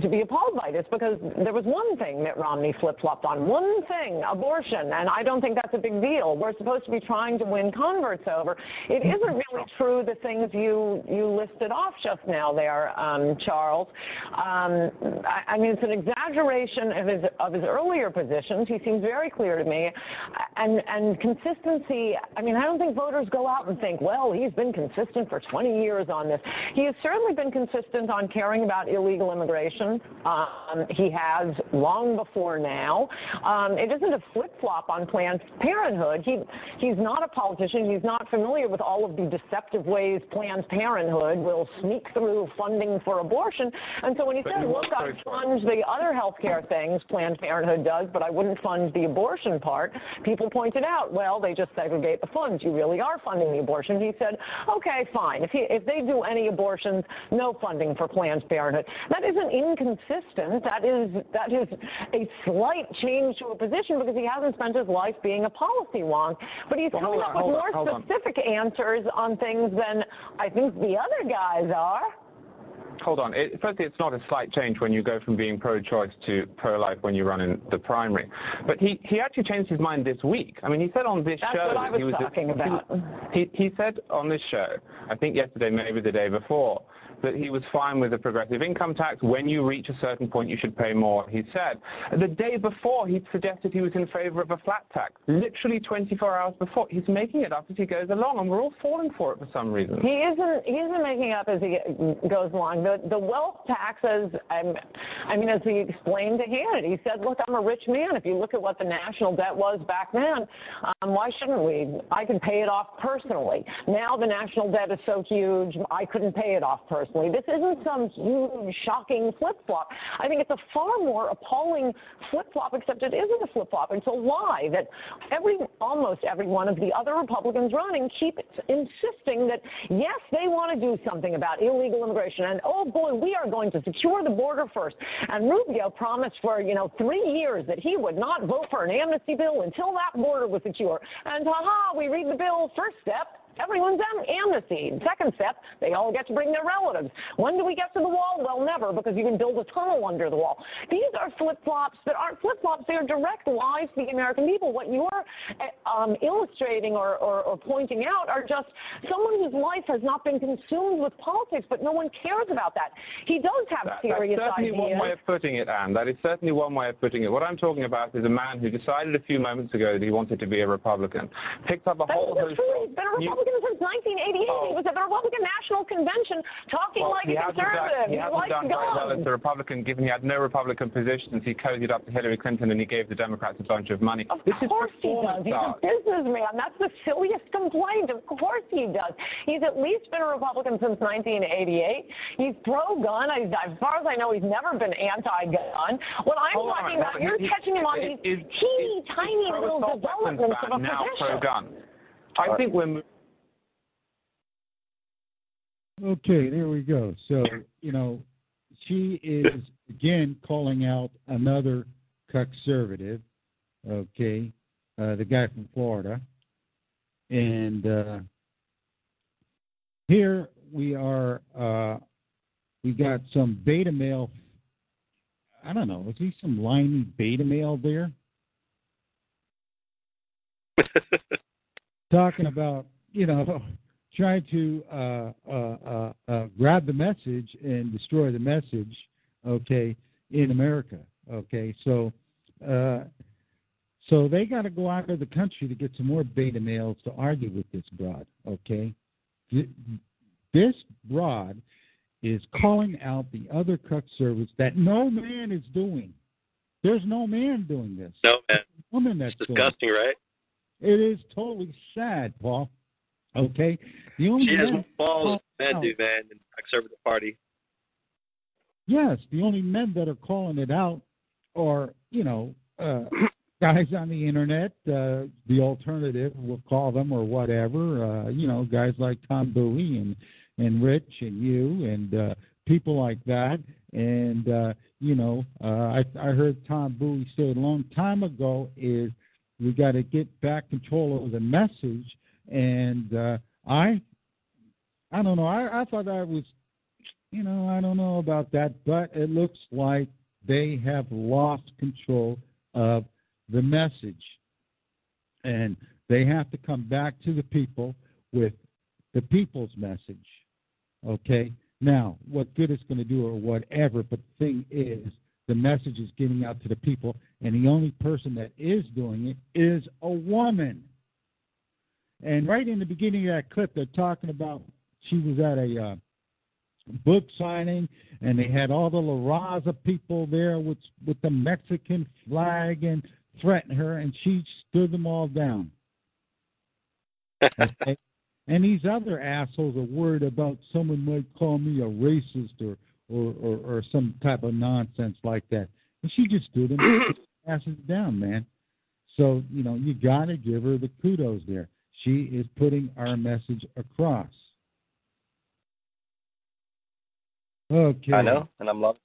to be appalled by this because there was one thing Mitt Romney flip-flopped on, one thing, abortion, and I don't think that's a big deal. We're supposed to be trying to win converts over. It isn't really true the things you you listed off just now there, um, Charles. Um, I, I mean, it's an exaggeration of his of his earlier positions. He seems very clear to me, and and consistency. I mean, I don't think voters go out and think, well, he's been consistent for 20 years on this. He has certainly been consistent on caring about illegal immigration. Um, he has long before now. Um, it isn't a flip flop on Planned Parenthood. He he's not a politician. He's not familiar with all of the deceptive ways Planned Parenthood will sneak through funding for abortion. And so when he But you look, I fund the other health care things Planned Parenthood does, but I wouldn't fund the abortion part, people pointed out, well, they just segregate the funds. You really are funding the abortion. He said, okay, fine. If, he, if they do any abortions, no funding for Planned Parenthood. That isn't inconsistent. That is, that is a slight change to a position because he hasn't spent his life being a policy wonk. But he's Well, coming up with on, more on. specific answers on things than I think the other guys are. Hold on. It, firstly, it's not a slight change when you go from being pro-choice to pro-life when you run in the primary. But he, he actually changed his mind this week. I mean, he said on this That's show what I was was talking about. He, he said on this show, I think yesterday, maybe the day before, that he was fine with the progressive income tax. When you reach a certain point, you should pay more, he said. The day before, he suggested he was in favor of a flat tax. Literally 24 hours before. He's making it up as he goes along, and we're all falling for it for some reason. He isn't. He isn't making up as he goes along. The the wealth taxes. I mean, as he explained to Hannity, he said, "Look, I'm a rich man. If you look at what the national debt was back then, um, why shouldn't we? I can pay it off personally. Now the national debt is so huge, I couldn't pay it off personally. This isn't some huge, shocking flip flop. I think it's a far more appalling flip flop. Except it isn't a flip flop. It's a lie that every almost every one of the other Republicans running keep insisting that yes, they want to do something about illegal immigration, and oh boy, we are going to secure the border first. And Rubio promised for you know three years that he would not vote for an amnesty bill until that border was secure. And ha-ha, we read the bill. First step. Everyone's am- amnesty. Second step, they all get to bring their relatives. When do we get to the wall? Well, never, because you can build a tunnel under the wall. These are flip flops that aren't flip flops. They are direct lies to the American people. What you're uh, um, illustrating or, or, or pointing out are just someone whose life has not been consumed with politics, but no one cares about that. He does have That- serious that's certainly ideas. one way of putting it, Ann. That is certainly one way of putting it. What I'm talking about is a man who decided a few moments ago that he wanted to be a Republican, picked up a That's whole host true. of He's been a Republican Republican since 1988. Oh. He was at the Republican National Convention talking Well, like a hasn't done, conservative. he hasn't done very well as a Republican, given he had no Republican positions. He cozied up to Hillary Clinton and he gave the Democrats a bunch of money. Of this is course he does. He's a businessman. That's the silliest complaint. Of course he does. He's at least been a Republican since 1988. He's pro-gun. As far as I know, he's never been anti-gun. What I'm Hold talking hold about, on. you're He- catching him on these teeny is tiny little developments of a now position. pro-gun. I think we're. Okay, there we go. So, you know, she is again calling out another conservative, okay, uh, the guy from Florida. And uh, here we are, uh, we got some beta male. I don't know, is he some limey beta male there? Talking about, you know, trying to uh, uh, uh, uh, grab the message and destroy the message, okay, in America. Okay, so uh, so they got to go out of the country to get some more beta males to argue with this broad. Okay, this broad is calling out the other cuck service that no man is doing. There's no man doing this. No, man. It's woman that's It's disgusting, right? it. It is totally sad, Paul. Okay, the only She has men balls than men out- do, man, in the conservative party. Yes, the only men that are calling it out are, you know, uh, guys on the internet, uh, the alternative, we'll call them or whatever. Uh, you know, guys like Tom Bowie and and Rich and you and uh, people like that. And uh, you know, uh, I I heard Tom Bowie say a long time ago is we got to get back control of the message. And uh, I I don't know. I I thought that was you know, I don't know about that, but it looks like they have lost control of the message. And they have to come back to the people with the people's message. Okay? Now, what good it's going to do or whatever, but the thing is, the message is getting out to the people, and the only person that is doing it is a woman. And right in the beginning of that clip, they're talking about she was at a uh, book signing, and they had all the La Raza people there with with the Mexican flag and threatened her, and she stood them all down. Okay? and these other assholes are worried about someone might call me a racist or or, or, or some type of nonsense like that. And she just stood them asses down, man. So, you know, you got to give her the kudos there. She is putting our message across. Okay. I know, and I'm loving.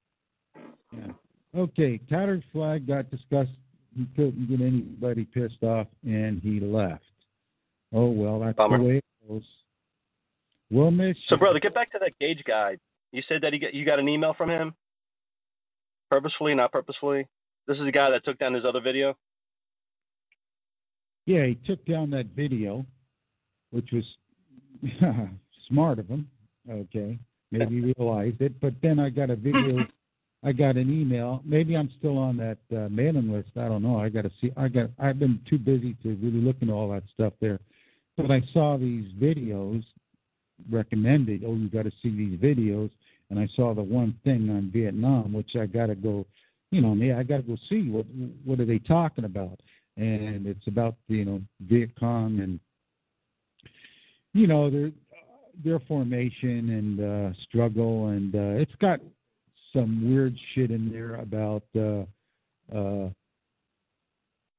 Yeah. Okay, tattered flag got discussed. He couldn't get anybody pissed off, and he left. Oh well, that's Bummer. the way it goes. We'll miss So, you. brother, get back to that gauge guy. You said that he got, you got an email from him, purposefully, not purposefully. This is the guy that took down his other video. Yeah, he took down that video, which was smart of him. Okay, maybe he realized it. But then I got a video. I got an email. Maybe I'm still on that uh, mailing list. I don't know. I got to see. I got. I've been too busy to really look into all that stuff there. But I saw these videos recommended. Oh, you got to see these videos. And I saw the one thing on Vietnam, which I got to go. You know, me. I got to go see what what are they talking about and it's about you know Viet Cong and you know their their formation and uh, struggle, and uh, it's got some weird shit in there about uh, uh,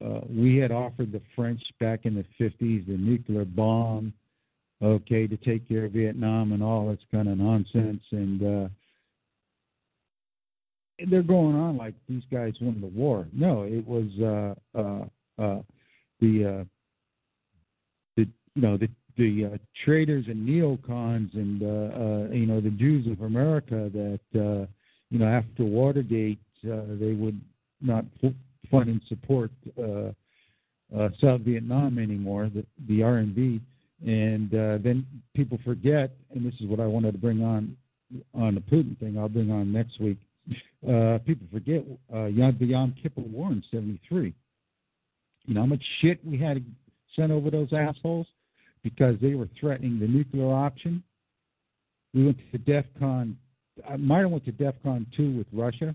uh, we had offered the French back in the fifties the nuclear bomb, okay, to take care of Vietnam and all this kind of nonsense, and uh, they're going on like these guys won the war. No, it was uh, uh, the uh, the you know the the uh, traitors and neocons and uh, uh, you know the Jews of America that uh, you know after Watergate uh, they would not fund and support uh, uh, South Vietnam anymore, the, the RNV, and uh, then people forget, and this is what I wanted to bring on on the Putin thing. I'll bring on next week. Uh, people forget uh, Yom, the Yom Kippur War in '73. You know how much shit we had to send over those assholes because they were threatening the nuclear option. We went to DEFCON. I might have went to DEFCON two with Russia.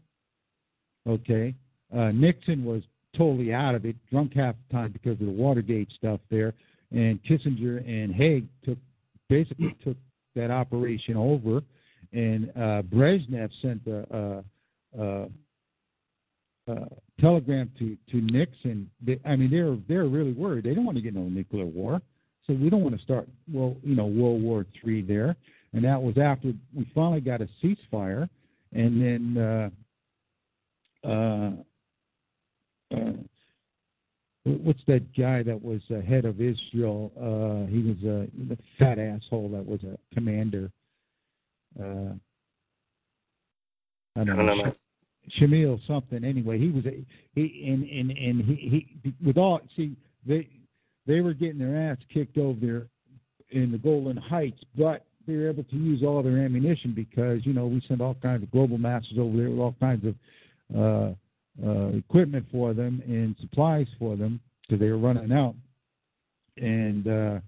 Okay, uh, Nixon was totally out of it, drunk half the time because of the Watergate stuff there, and Kissinger and Haig took basically took that operation over, and uh, Brezhnev sent a, a, a, a telegram to to Nixon. They, I mean, they're they're really worried. They don't want to get no nuclear war, so we don't want to start well, you know, World War Three there. And that was after we finally got a ceasefire, and then. Uh, uh, uh, what's that guy that was uh, head of Israel? Uh, he was a, a fat asshole that was a commander. Uh, I don't, I don't know. know Shamil something. Anyway, he was a, he and and and he, he with all see they they were getting their ass kicked over there in the Golan Heights, but they were able to use all their ammunition because you know we sent all kinds of Globemasters over there with all kinds of uh, uh, equipment for them and supplies for them because they were running out. And uh,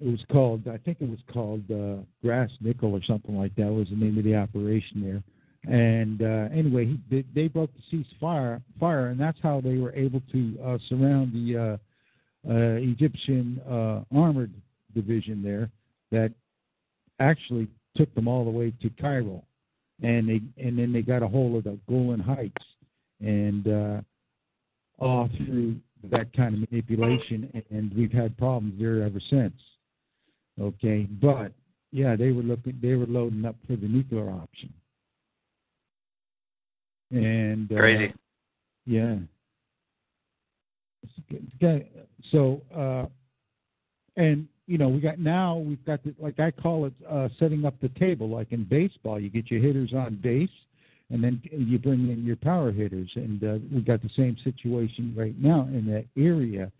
it was called, I think it was called uh, Grass Nickel or something like that was the name of the operation there. And uh, anyway, he, they, broke the ceasefire, fire, and that's how they were able to uh, surround the uh, uh, Egyptian uh, armored division there that actually took them all the way to Cairo and they and then they got a hold of the Golan Heights, and uh, all through that kind of manipulation, and we've had problems there ever since. Okay, but yeah, they were looking, they were loading up for the nuclear option, and uh, crazy. Yeah. So, uh, and you know, we got now we've got the, like I call it uh, setting up the table. Like in baseball, you get your hitters on base, and then you bring in your power hitters, and uh, we got the same situation right now in that area.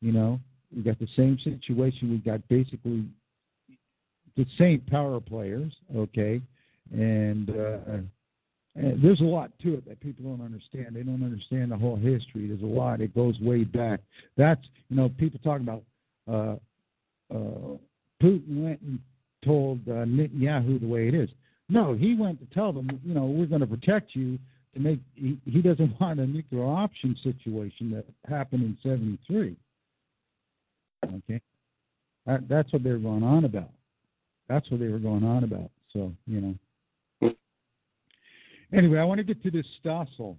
You know, we got the same situation. We got basically the same power players, okay, and. Uh, and there's a lot to it that people don't understand. They don't understand the whole history. There's a lot. It goes way back. That's you know people talk about uh, uh, Putin went and told uh, Netanyahu the way it is. No, he went to tell them, you know, we're going to protect you to make. He, he doesn't want a nuclear option situation that happened in '73. Okay, that, that's what they were going on about. That's what they were going on about. So you know. Anyway, I want to get to this Stossel.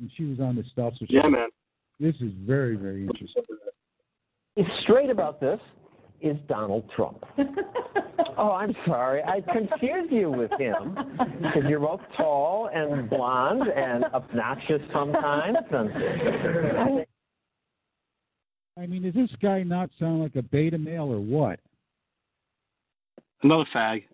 And she was on the Stossel. show. Yeah, man. This is very, very interesting. He's straight about this is Donald Trump. oh, I'm sorry. I confuse you with him because you're both tall and blonde and obnoxious sometimes. And I mean, does this guy not sound like a beta male or what? Another fag.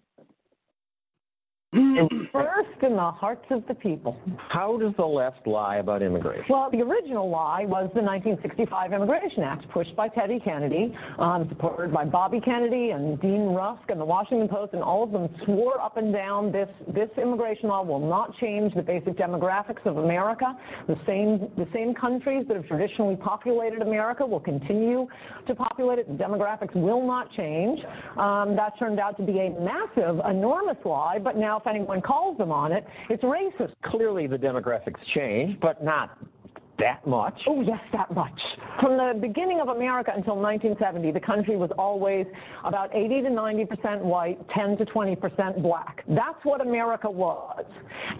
First in the hearts of the people. How does the left lie about immigration? Well, the original lie was the 1965 Immigration Act, pushed by Teddy Kennedy, um, supported by Bobby Kennedy and Dean Rusk and the Washington Post, and all of them swore up and down this this immigration law will not change the basic demographics of America. The same the same countries that have traditionally populated America will continue to populate it. The demographics will not change. Um, that turned out to be a massive, enormous lie, but now if anyone calls them on it, it's racist. Clearly, the demographics change, but not that much? Oh, yes, that much. From the beginning of America until 1970, the country was always about 80 to 90 percent white, 10 to 20 percent black. That's what America was.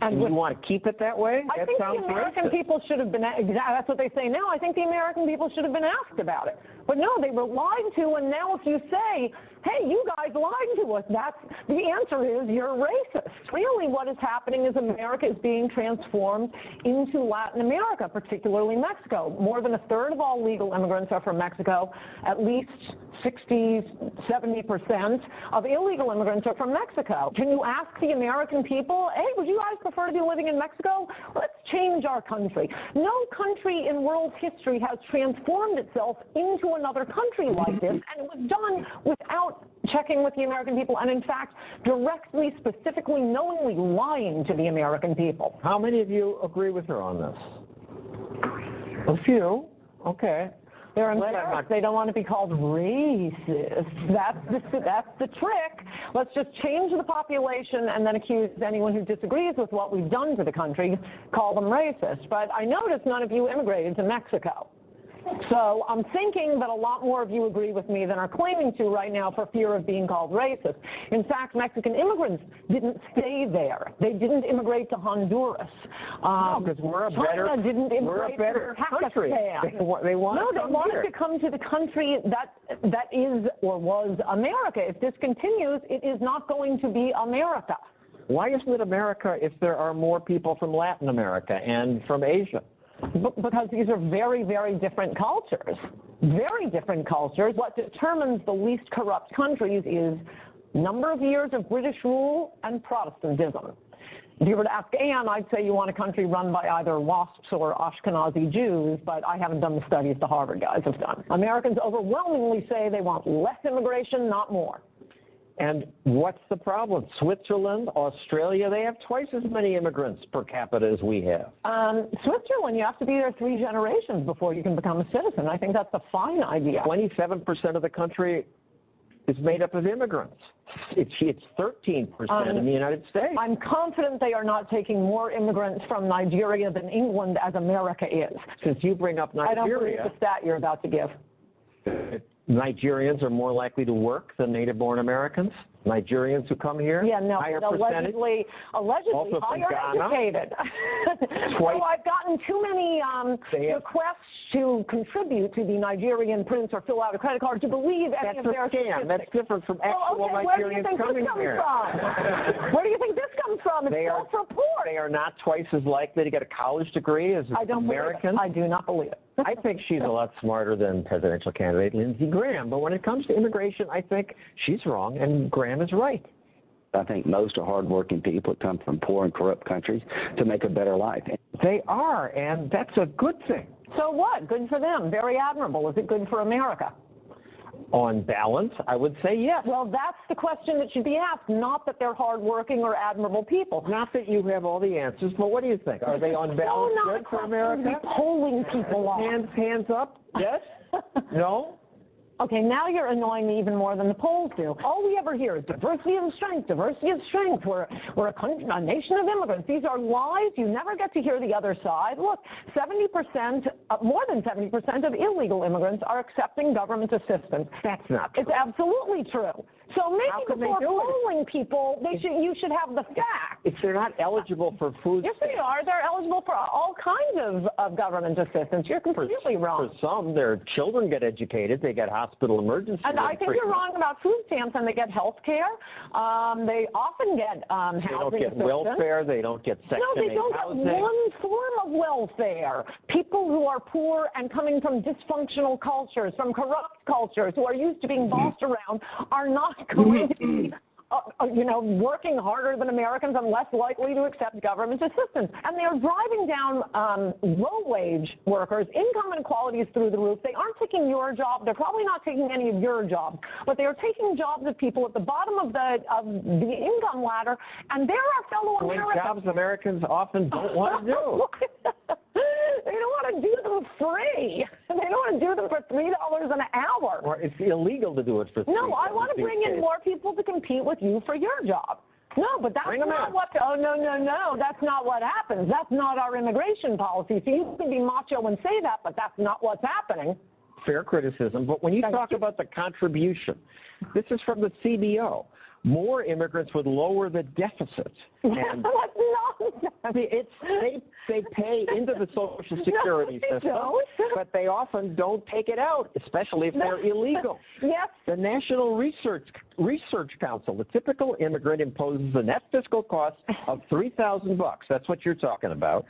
And, with, you want to keep it that way? I that think the American racist. people should have been. That's what they say now. I think the American people should have been asked about it. But no, they were lied to, and now if you say, "Hey, you guys lied to us," that's the answer is you're racist. Really, what is happening is America is being transformed into Latin America, particularly Mexico. More than a third of all legal immigrants are from Mexico. At least 60, 70 percent of illegal immigrants are from Mexico. Can you ask the American people, "Hey, would you guys prefer to be living in Mexico? Let's change our country." No country in world history has transformed itself into another country like this, and it was done without checking with the American people, and in fact, directly, specifically, knowingly lying to the American people. How many of you agree with her on this? A few. Okay. They're embarrassed. They don't want to be called racist. That's the, that's the trick. Let's just change the population and then accuse anyone who disagrees with what we've done to the country, call them racist. But I notice none of you immigrated to Mexico. So I'm thinking that a lot more of you agree with me than are claiming to right now for fear of being called racist. In fact, Mexican immigrants didn't stay there. They didn't immigrate to Honduras. Um, because we're a China better- didn't immigrate we're a better country. They they wanna no, they wanted here. to come to the country that that is or was America. If this continues, it is not going to be America. Why isn't it America if there are more people from Latin America and from Asia? Because these are very, very different cultures. Very different cultures. What determines the least corrupt countries is number of years of British rule and Protestantism. If you were to ask Ann, I'd say you want a country run by either WASPs or Ashkenazi Jews, but I haven't done the studies the Harvard guys have done. Americans overwhelmingly say they want less immigration, not more. And what's the problem? Switzerland, Australia, they have twice as many immigrants per capita as we have. Um, Switzerland, you have to be there three generations before you can become a citizen. I think that's a fine idea. 27% of the country is made up of immigrants. It's, it's 13% Um, in the United States. I'm confident they are not taking more immigrants from Nigeria than England as America is. Since you bring up Nigeria. I don't believe the stat you're about to give. Nigerians are more likely to work than native-born Americans. Nigerians who come here, Yeah, no, higher allegedly, allegedly Also higher educated. So I've gotten too many um, requests to contribute to the Nigerian prince or fill out a credit card to believe any That's of a their scam. That's different from actual Well, okay, where do you Nigerians think coming this comes here. from? Where do you think this comes from? It's They are- self-report. They are not twice as likely to get a college degree as I don't Americans. I do not believe it. I think she's a lot smarter than presidential candidate Lindsey Graham. But when it comes to immigration, I think she's wrong and Graham is right. I think most are hardworking people that come from poor and corrupt countries to make a better life. They are, and that's a good thing. So what? Good for them. Very admirable. Is it good for America? On balance, I would say yes. Well, that's the question that should be asked, not that they're hardworking or admirable people. Not that you have all the answers, but what do you think? Are they on So balance not good a for question America? be polling people on. Hands, hands up. Yes. no. Okay, now you're annoying me even more than the polls do. All we ever hear is diversity of strength, diversity of strength. We're, we're a, country, a nation of immigrants. These are lies. You never get to hear the other side. Look, 70%, uh, more than 70% of illegal immigrants are accepting government assistance. That's not true. It's absolutely true. So maybe they before do it? people, they should, you should have the facts. If they're not eligible for food Yes, they are. They're eligible for all kinds of, of government assistance. You're completely wrong. For some, their children get educated. They get hospital emergency. And I think you're wrong about food stamps, and they get health care. Um, they often get um, They housing don't get assistance. welfare. They don't get Section No, they 8 don't housing. get one form of welfare. People who are poor and coming from dysfunctional cultures, from corrupt cultures, who are used to being bossed around, are not going to be. Uh, uh, you know, working harder than Americans and less likely to accept government assistance. And they are driving down um, low-wage workers. Income inequality is through the roof. They aren't taking your job. They're probably not taking any of your jobs, but they are taking jobs of people at the bottom of the of the income ladder, and they're our fellow Americans. jobs Americans often don't want to do. They don't want to do them free. They don't want to do them for three dollars an hour. Or it's illegal to do it for No, I want to bring in days. more people to compete with you for your job. No, but that's not what. Oh no, no, no, that's not what happens. That's not our immigration policy. So you can be macho and say that, but that's not what's happening. Fair criticism. But when you talk about the contribution, this is from the CBO. More immigrants would lower the deficit. And that's nonsense. I mean, it's they they pay into the Social Security they system, don't. but they often don't take it out, especially if they're illegal. Yes. The National Research Research Council, the typical immigrant imposes a net fiscal cost of three thousand bucks. That's what you're talking about.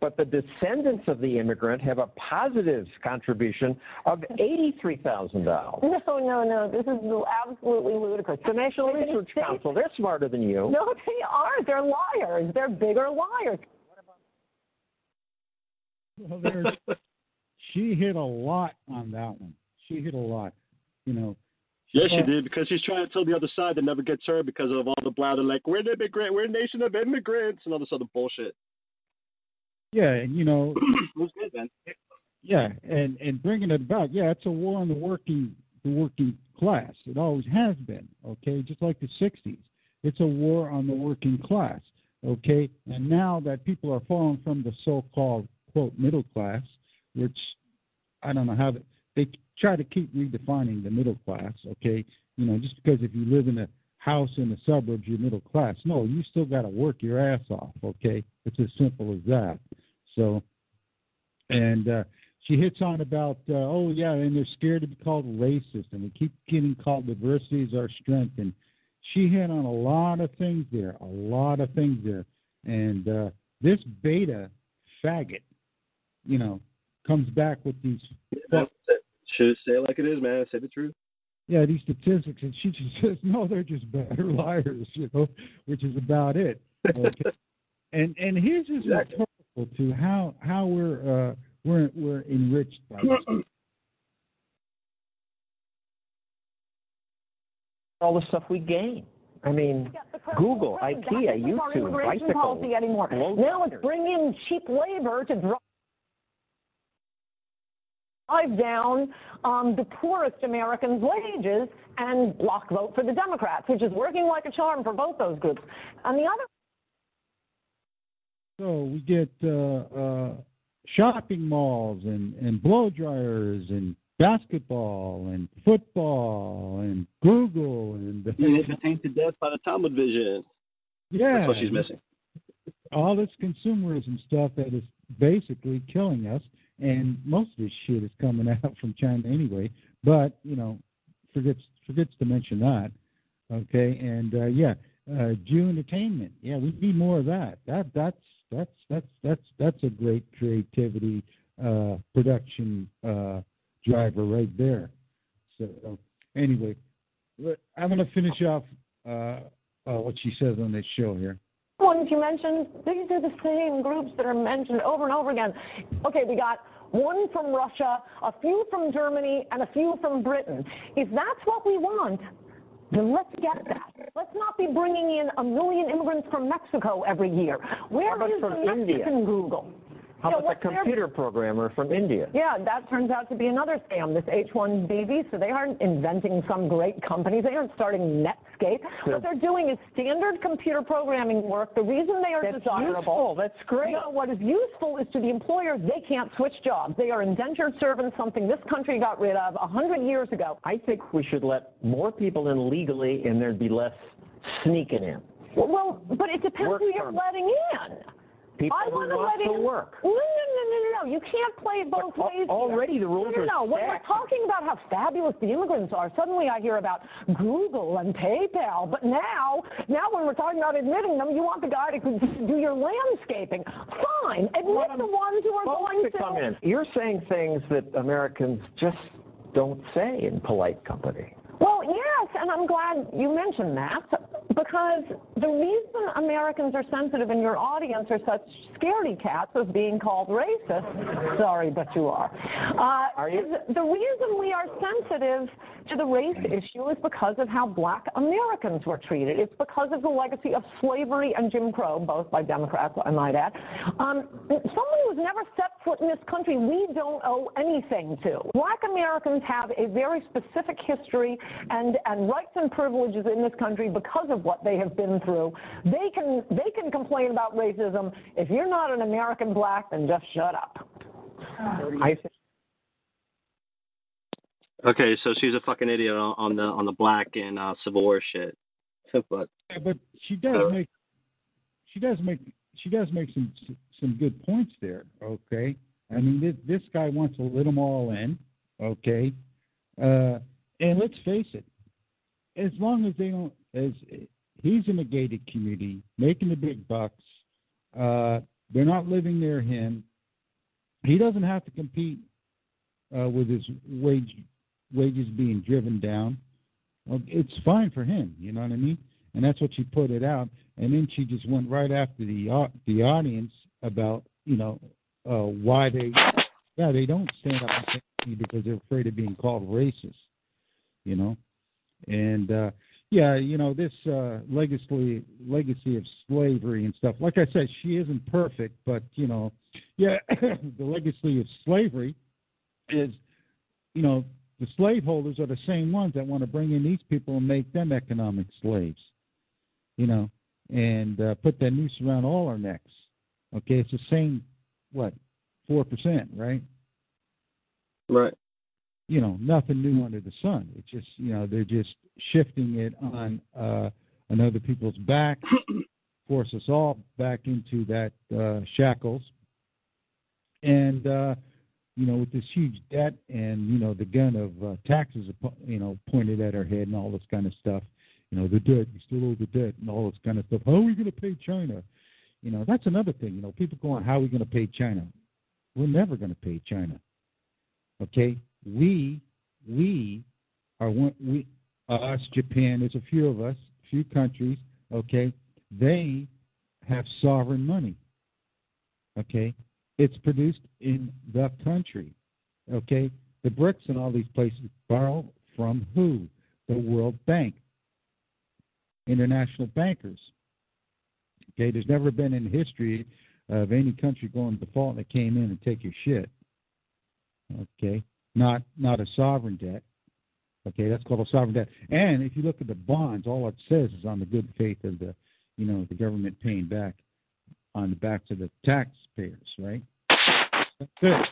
But the descendants of the immigrant have a positive contribution of eighty-three thousand dollars. No, no, no. This is absolutely ludicrous. The National Research Council, they're smarter than you. No, they aren't. They're liars. They're bigger liars. Well, she hit a lot on that one. She hit a lot. You know. Yes, she did because she's trying to tell the other side that never gets her because of all the blather like we're an immigrant, we're a nation of immigrants, and all this other bullshit. Yeah, and you know, good, yeah, and and bringing it about, yeah, it's a war on the working the working class. It always has been, okay, just like the '60s. It's a war on the working class, okay. And now that people are falling from the so-called quote middle class, which I don't know how they, they try to keep redefining the middle class, okay. You know, just because if you live in a house in the suburbs, you're middle class. No, you still got to work your ass off, okay. It's as simple as that. So, and uh, she hits on about, uh, oh yeah, and they're scared to be called racist, and we keep getting called diversity is our strength, and she hit on a lot of things there, a lot of things there, and uh, this beta faggot, you know, comes back with these. Should say it like it is, man. Say the truth. Yeah, these statistics, and she just says, no, they're just better liars, you know, which is about it. Okay? and and here's just exactly. rhetorical to how how we're uh, we're we're enriched by this. all the stuff we gain. I mean, Yeah, Google, IKEA, YouTube, immigration bicycle, policy anymore. Now it's dryers. bring in cheap labor to drive down um, the poorest Americans' wages and block vote for the Democrats, which is working like a charm for both those groups. And the other So we get uh, uh, shopping malls and and blow dryers and basketball and football and Google and Being entertained to death by the Talmud vision. yeah, That's what she's missing. all this consumerism stuff that is basically killing us, and most of this shit is coming out from China anyway. But you know, forgets forgets to mention that. Okay, and uh, yeah, uh, entertainment. Yeah, we need more of that. That that's that's that's that's that's a great creativity uh, production uh, driver right there. So anyway, I'm going to finish off uh, uh, what she says on this show here. Ones you mentioned, these are the same groups that are mentioned over and over again. Okay, we got one from Russia, a few from Germany, and a few from Britain. If that's what we want, then let's get that. Let's not be bringing in a million immigrants from Mexico every year. Where is from India? Mexican Google? How Yeah, about the their- computer programmer from India? Yeah, that turns out to be another scam, this H-1B visa. They aren't inventing some great company. They aren't starting Netscape. What they're doing is standard computer programming work. The reason they are That's desirable. useful. That's great. No, what is useful is to the employer, they can't switch jobs. They are indentured servants, something this country got rid of a 100 years ago. I think we should let more people in legally, and there'd be less sneaking in. Well, but it depends Work who you're permit. letting in. People I want to let to in. work. No, no, no, no, no, no. You can't play it both al- ways. already the rules no, no, are no. When we're talking about how fabulous the immigrants are, suddenly I hear about Google and PayPal. But now, now when we're talking about admitting them, you want the guy to do your landscaping. Fine, admit the ones who are going to come in. You're saying things that Americans just don't say in polite company. Well, yes, and I'm glad you mentioned that because the reason Americans are sensitive and your audience are such scaredy cats of being called racist, sorry, but you are. Uh, Are you? is The reason we are sensitive to the race issue is because of how black Americans were treated. It's because of the legacy of slavery and Jim Crow, both by Democrats, I might add. Um, someone who's never set foot in this country, we don't owe anything to. Black Americans have a very specific history and, and rights and privileges in this country because of what they have been through. They can, they can complain about racism. If you're not an American black, then just shut up. I think Okay, so she's a fucking idiot on, on the on the black and uh, Civil War shit. But Yeah, but she does make she does make she does make some some good points there. Okay, I mean this this guy wants to let them all in. Okay, uh, and let's face it, as long as they don't, as he's in a gated community making the big bucks, uh, they're not living near him. He doesn't have to compete uh, with his wage wages being driven down. Well, it's fine for him, you know what I mean? And that's what she put it out. And then she just went right after the au- the audience about you know uh, why they yeah they don't stand up because they're afraid of being called racist, you know. And uh, yeah, you know this uh, legacy legacy of slavery and stuff. Like I said, she isn't perfect, but you know, yeah, the legacy of slavery is, you know, the slaveholders are the same ones that want to bring in these people and make them economic slaves, you know, and uh, put that noose around all our necks. Okay, it's the same, what, four percent, right? Right. You know, nothing new under the sun. It's just, you know, they're just shifting it on uh, on other people's back, force us all back into that uh, shackles, and uh, you know, with this huge debt and you know the gun of uh, taxes, you know, pointed at our head and all this kind of stuff. You know, the debt, you still owe the debt and all this kind of stuff. How are we going to pay China? You know, that's another thing. You know, people going, how are we going to pay China? We're never going to pay China. Okay, we we are one. We us Japan. There's a few of us, a few countries. Okay, they have sovereign money. Okay, it's produced in the country. Okay? The BRICS and all these places borrow from who? The World Bank, international bankers. Okay, there's never been in history of any country going default that came in and take your shit. Okay, not not a sovereign debt. Okay, that's called a sovereign debt. And if you look at the bonds, all it says is on the good faith of the, you know, the government paying back on the backs of the taxpayers, right? That's it.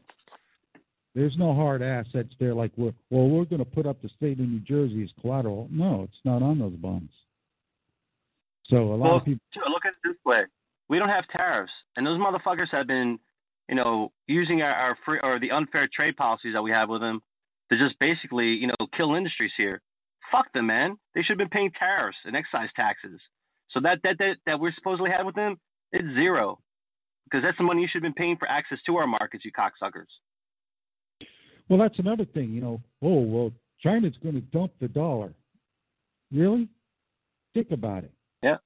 There's no hard assets there like we're well, we're going to put up the state of New Jersey as collateral. No, it's not on those bonds. So a lot well, of people look at it this way: we don't have tariffs, and those motherfuckers have been, you know, using our, our free or the unfair trade policies that we have with them to just basically, you know, kill industries here. Fuck them, man. They should have been paying tariffs and excise taxes. So that that that, that we're supposedly had with them, it's zero because that's the money you should have been paying for access to our markets, you cocksuckers. Well, that's another thing, you know. Oh, well, China's going to dump the dollar. Really? Think about it. Yeah.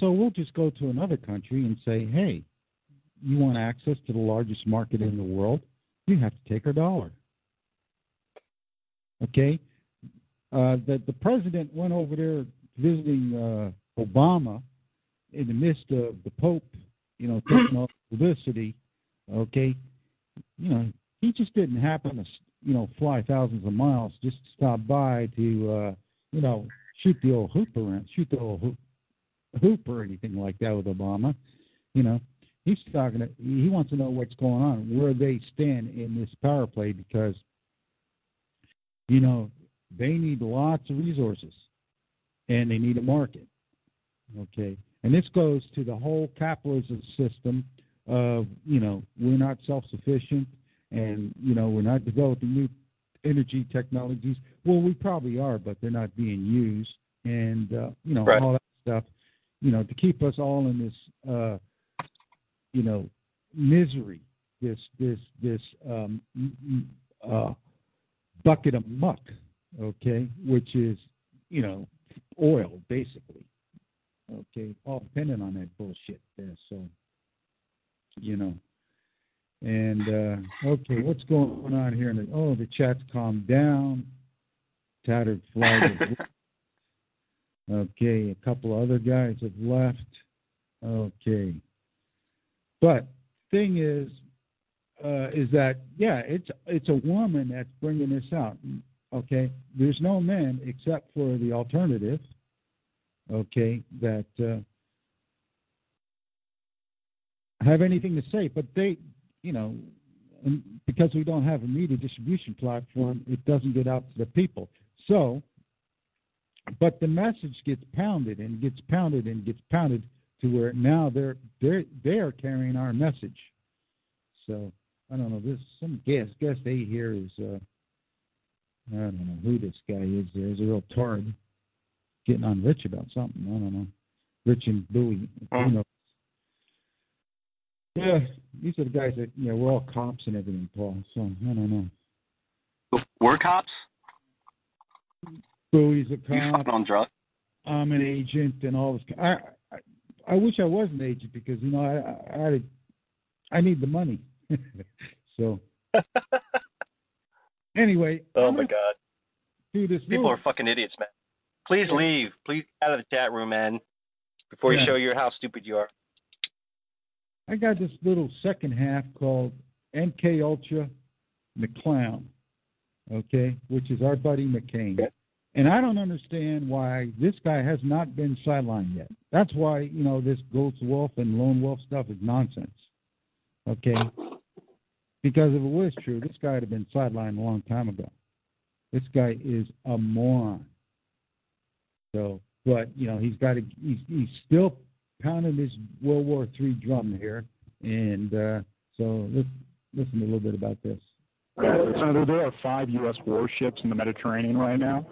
So we'll just go to another country and say, hey, you want access to the largest market in the world? You have to take our dollar. Okay? Uh, the, the president went over there visiting uh, Obama in the midst of the Pope you know, taking all publicity, okay, you know, he just didn't happen to, you know, fly thousands of miles just to stop by to, uh, you know, shoot the old hoop around, shoot the old hoop, hoop or anything like that with Obama. You know, he's talking to, he wants to know what's going on, where they stand in this power play because, you know, they need lots of resources and they need a market. Okay. And this goes to the whole capitalism system of, you know, we're not self sufficient and, you know, we're not developing new energy technologies. Well, we probably are, but they're not being used. And, uh, you know, right. all that stuff, you know, to keep us all in this, uh, you know, misery, this, this, this um, uh, bucket of muck, okay, which is, you know, oil, basically. Okay, all dependent on that bullshit there. So, you know. And uh, okay, what's going on here? And Oh, the chat's calmed down. Tattered flag. okay, a couple other guys have left. Okay, but thing is, uh, is that yeah, it's it's a woman that's bringing this out. Okay, there's no men except for the alternative okay, that uh, have anything to say. But they, you know, because we don't have a media distribution platform, it doesn't get out to the people. So, but the message gets pounded and gets pounded and gets pounded to where now they're they're they are carrying our message. So I don't know. This some guest guest A here is uh, I don't know who this guy is. There's a real tard getting on Rich about something. I don't know. Rich and Bowie. You know. Yeah, these are the guys that you know we're all cops and everything, Paul. So I don't know. We're cops. Bowie's a You cop. fucking on drugs? I'm an agent and all this. I I, wish I was an agent because you know I I I, need the money. so anyway. Oh my god. Do this People little- are fucking idiots, man. Please Yeah. leave. Please get out of the chat room, man. Before you Yeah. show you how stupid you are. I got this little second half called MK Ultra McClown, okay, which is our buddy McCain. And I don't understand why this guy has not been sidelined yet. That's why, you know, this Ghost Wolf and Lone Wolf stuff is nonsense. Okay? Because if it was true, this guy would have been sidelined a long time ago. This guy is a moron. So, but, you know, he's got to, he's, he's still pounding his World War III drum here. And uh, so let's listen a little bit about this. Senator, there are five U.S. warships in the Mediterranean right now.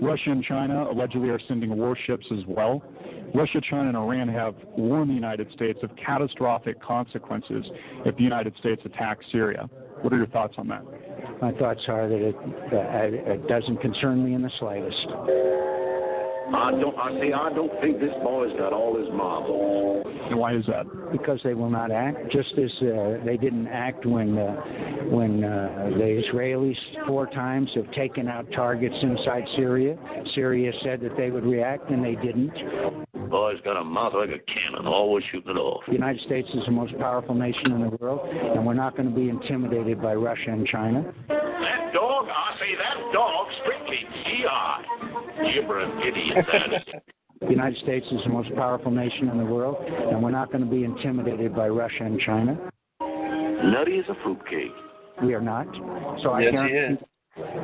Russia and China allegedly are sending warships as well. Russia, China, and Iran have warned the United States of catastrophic consequences if the United States attacks Syria. What are your thoughts on that? My thoughts are that it, uh, it doesn't concern me in the slightest. I don't. I say I don't think this boy's got all his marbles. And why is that? Because they will not act, just as uh, they didn't act when uh, when uh, the Israelis four times have taken out targets inside Syria. Syria said that they would react, and they didn't. Boy's got a mouth like a cannon, always shooting it off. The United States is the most powerful nation in the world, and we're not going to be intimidated by Russia and China. That dog, I say that dog, strictly GI. Gibbering idiot. The United States is the most powerful nation in the world, and we're not going to be intimidated by Russia and China. Nutty as a fruitcake. We are not. So I Yes, he guarantee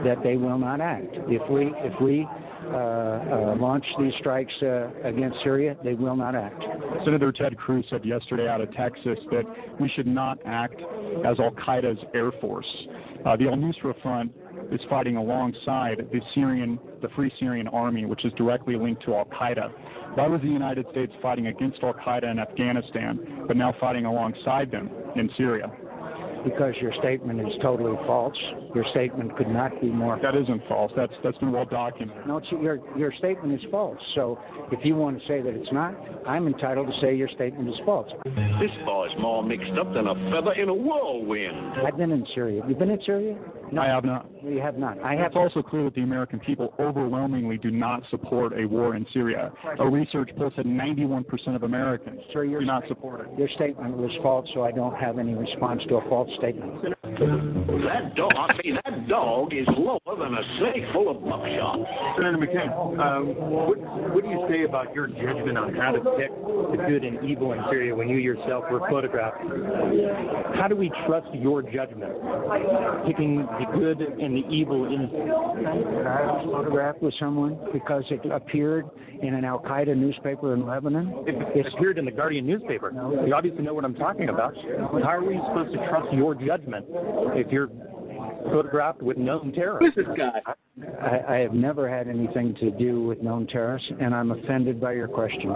that they will not act. If we if we uh, uh, launch these strikes uh, against Syria, they will not act. Senator Ted Cruz said yesterday out of Texas that we should not act as Al Qaeda's air force. Uh, the Al Nusra Front is fighting alongside the Syrian, the Free Syrian Army, which is directly linked to Al Qaeda. Why was the United States fighting against Al Qaeda in Afghanistan, but now fighting alongside them in Syria? Because your statement is totally false. Your statement could not be more. That isn't false. That's that's been well documented. No, it's, your your statement is false. So if you want to say that it's not, I'm entitled to say your statement is false. This boy's more mixed up than a feather in a whirlwind. I've been in Syria. You've been in Syria? No, I have not. You have not. I have. It's also clear that the American people overwhelmingly do not support a war in Syria. A research poll said 91% of Americans do not support it. Your statement was false, so I don't have any response to a false statement. That dog, I say that dog is lower than a snake full of buckshot. Senator McCain, um, what, what do you say about your judgment on how to pick the good and evil in Syria when you yourself were photographed? How do we trust your judgment, picking the good and the evil in Syria? I was photographed with someone because it appeared in an Al Qaeda newspaper in Lebanon. It appeared in the Guardian newspaper. You obviously know what I'm talking about. How are we supposed to trust your judgment if you're photographed with known terrorists? Who's this guy? I, I have never had anything to do with known terrorists, and I'm offended by your question.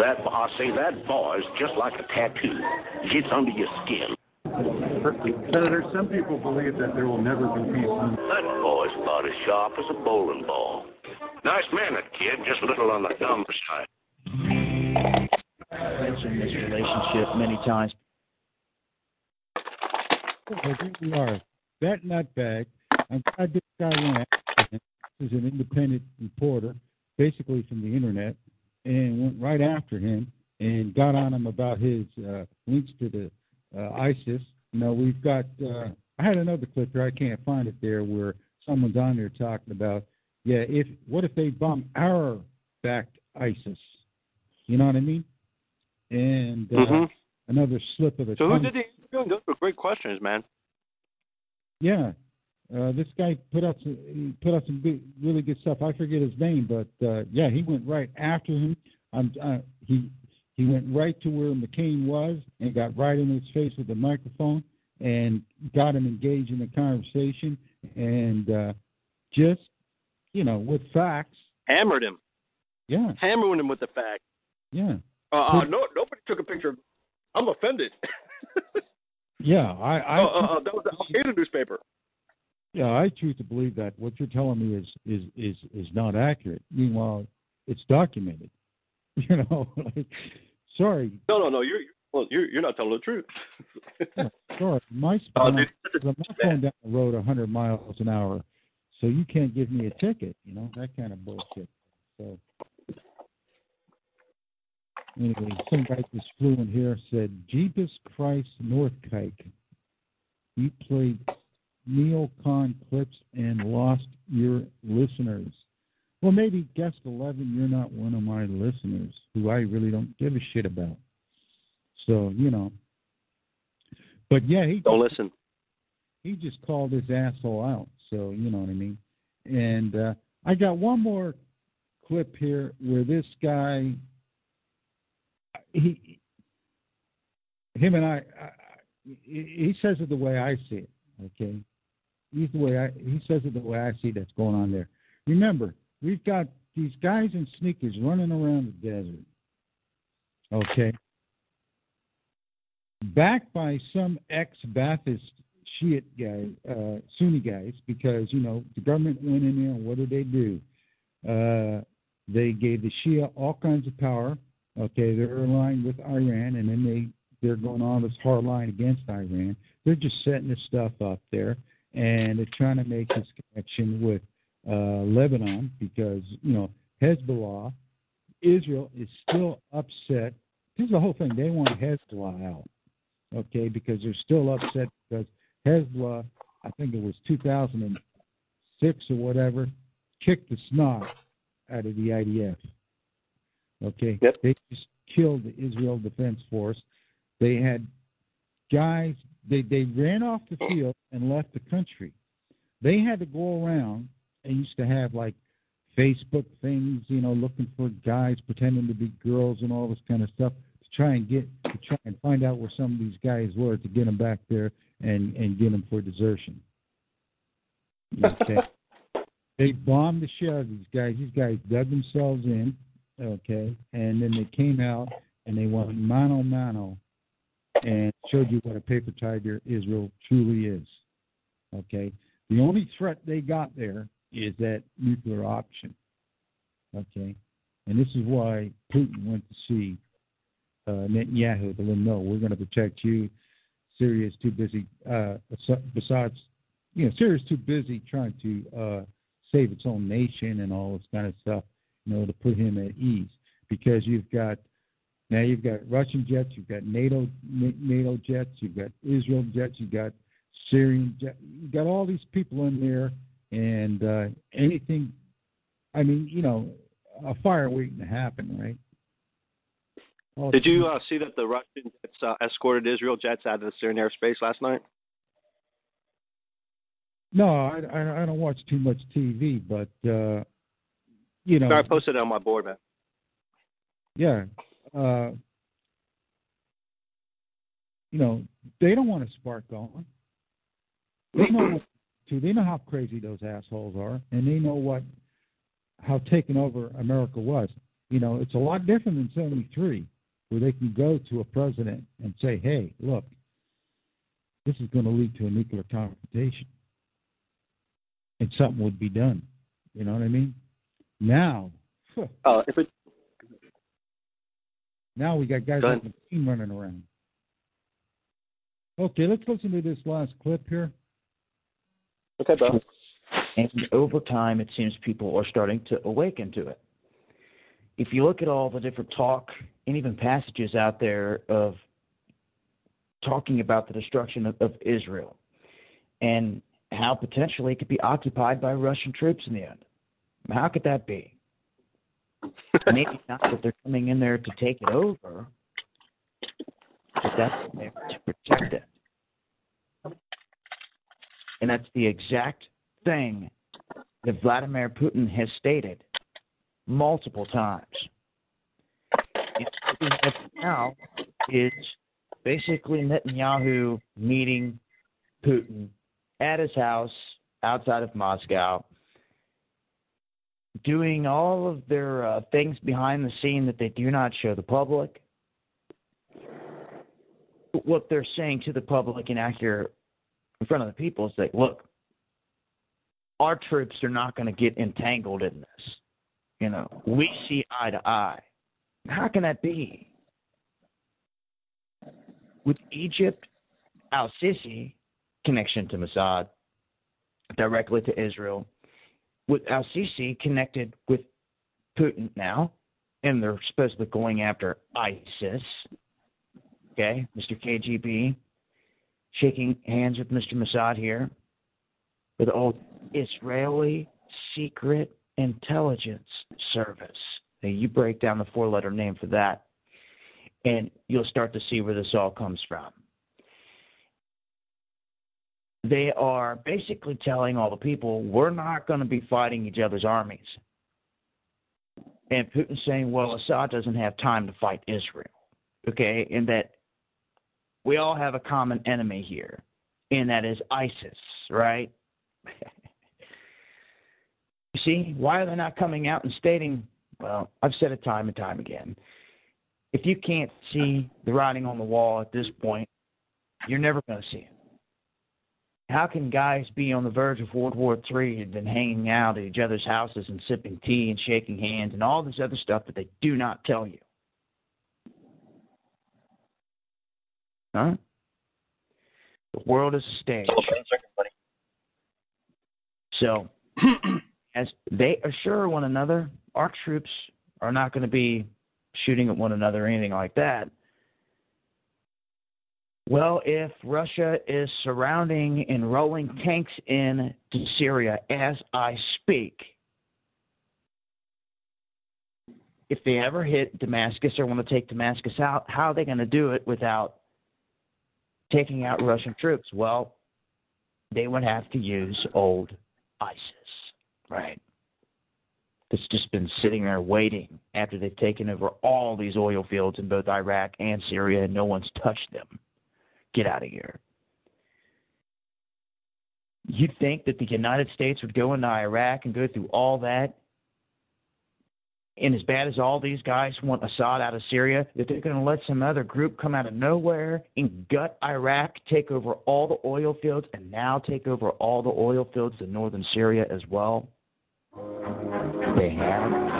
That I say that bar is just like a tattoo. It Gets under your skin. Senator, some people believe that there will never be peace. That boy's about as sharp as a bowling ball. Nice man, that kid. Just a little on the dumb side. mentioned this relationship many times. I think we are. That nutbag, I'm glad this guy went after him. This is an independent reporter, basically from the internet, and went right after him and got on him about his uh, links to the uh, ISIS. You know, we've got. Uh, I had another clip here. I can't find it there where someone's on there talking about, yeah, if what if they bomb our backed ISIS? You know what I mean? And uh, Mhm. another slip of the So who tongue. did the interviewing? Those were great questions, man. Yeah, uh, this guy put out some he put out some good, really good stuff. I forget his name, but uh, yeah, he went right after him. Um, uh, he he went right to where McCain was and got right in his face with the microphone and got him engaged in the conversation and uh, just you know with facts. Hammered him. Yeah, Hammering him with the facts. yeah, Uh, uh, no, nobody took a picture. I'm offended. yeah. I I uh, uh, uh, that was the Al Qaeda newspaper. Yeah, I choose to believe that what you're telling me is is is is not accurate. Meanwhile, it's documented. You know, like, sorry, No, no, no. You're well, you're you're not telling the truth. sorry. My Oh, my, dude, I'm not going down the road 100 miles an hour, so you can't give me a ticket. You know that kind of bullshit. So anyway, some guy just flew in here said, "Jeebus Christ, Northkike, you played neocon clips and lost your listeners. Well, maybe guest 11, you're not one of my listeners who I really don't give a shit about. So, you know. But yeah, he Don't listen. he just called his asshole out. So you know what I mean. And uh, I got one more clip here where this guy, he, him and I, I he says it the way I see it. Okay, he's the way I he says it the way I see that's going on there. Remember, we've got these guys in sneakers running around the desert. Okay, backed by some ex-Baathist Shiite guy, uh, Sunni guys, because you know the government went in there and what did they do? Uh, they gave the Shia all kinds of power. Okay, they're aligned with Iran, and then they they're going on this hard line against Iran. They're just setting this stuff up there, and they're trying to make this connection with uh, Lebanon because you know Hezbollah, Israel is still upset. This is the whole thing. They want Hezbollah out, okay, because they're still upset because Hezbollah, I think it was 2006 or whatever, kicked the snot out of the IDF. Okay, yep. they just killed the Israel Defense Force. They had guys. They they ran off the field and left the country. They had to go around and used to have like Facebook things, you know, looking for guys pretending to be girls and all this kind of stuff to try and get to try and find out where some of these guys were to get them back there and and get them for desertion. Okay. they bombed the shit out of these guys. These guys dug themselves in, okay, and then they came out and they went mano mano and showed you what a paper tiger Israel truly is. Okay, the only threat they got there is that nuclear option. Okay, and this is why Putin went to see uh, Netanyahu to let him know we're going to protect you. Syria is too busy. Uh, besides, you know, Syria is too busy trying to uh, save its own nation and all this kind of stuff, you know, to put him at ease. Because you've got now you've got Russian jets, you've got NATO NATO jets, you've got Israel jets, you've got Syrian jets, you've got all these people in there, and uh, anything. I mean, you know, a fire waiting to happen, right? All Did you uh, see that the Russian jets uh, escorted Israel jets out of the Syrian airspace last night? No, I, I, I don't watch too much TV, but uh, you know, I posted it on my board, man. Yeah, uh, you know, they don't want to spark going. They know what to. They know how crazy those assholes are, and they know what how taken over America was. You know, it's a lot different than '73, where they can go to a president and say, "Hey, look, this is going to lead to a nuclear confrontation," and something would be done. You know what I mean? Now, uh, if it now we got guys like McCain running around. Okay, let's listen to this last clip here. Okay, bro. And over time, it seems people are starting to awaken to it. If you look at all the different talk and even passages out there of talking about the destruction of, of Israel and how potentially it could be occupied by Russian troops in the end, how could that be? Maybe not that they're coming in there to take it over, but that's there to protect it. And that's the exact thing that Vladimir Putin has stated multiple times. And now is basically Netanyahu meeting Putin at his house outside of Moscow doing all of their uh, things behind the scene that they do not show the public. What they're saying to the public and accurate in front of the people is like, look, our troops are not going to get entangled in this. You know, we see eye to eye. How can that be? With Egypt, Al Sisi connection to Mossad, directly to Israel, with Al Sisi connected with Putin now, and they're supposedly going after ISIS. Okay, Mr. KGB shaking hands with Mr. Mossad here. with old Israeli Secret Intelligence Service. Now, you break down the four letter name for that, and you'll start to see where this all comes from. They are basically telling all the people, we're not going to be fighting each other's armies. And Putin's saying, well, Assad doesn't have time to fight Israel. Okay? And that we all have a common enemy here, and that is ISIS, right? you see, why are they not coming out and stating, well, I've said it time and time again. If you can't see the writing on the wall at this point, you're never going to see it. How can guys be on the verge of World War III and then hanging out at each other's houses and sipping tea and shaking hands and all this other stuff that they do not tell you? Huh? The world is a stage. So, as they assure one another, our troops are not going to be shooting at one another or anything like that. Well, if Russia is surrounding and rolling tanks in to Syria as I speak, if they ever hit Damascus or want to take Damascus out, how are they going to do it without taking out Russian troops? Well, they would have to use old ISIS, right? That's just been sitting there waiting after they've taken over all these oil fields in both Iraq and Syria, and no one's touched them. Get out of here. You'd think that the United States would go into Iraq and go through all that, and as bad as all these guys want Assad out of Syria, that they're going to let some other group come out of nowhere and gut Iraq, take over all the oil fields, and now take over all the oil fields in northern Syria as well? They have.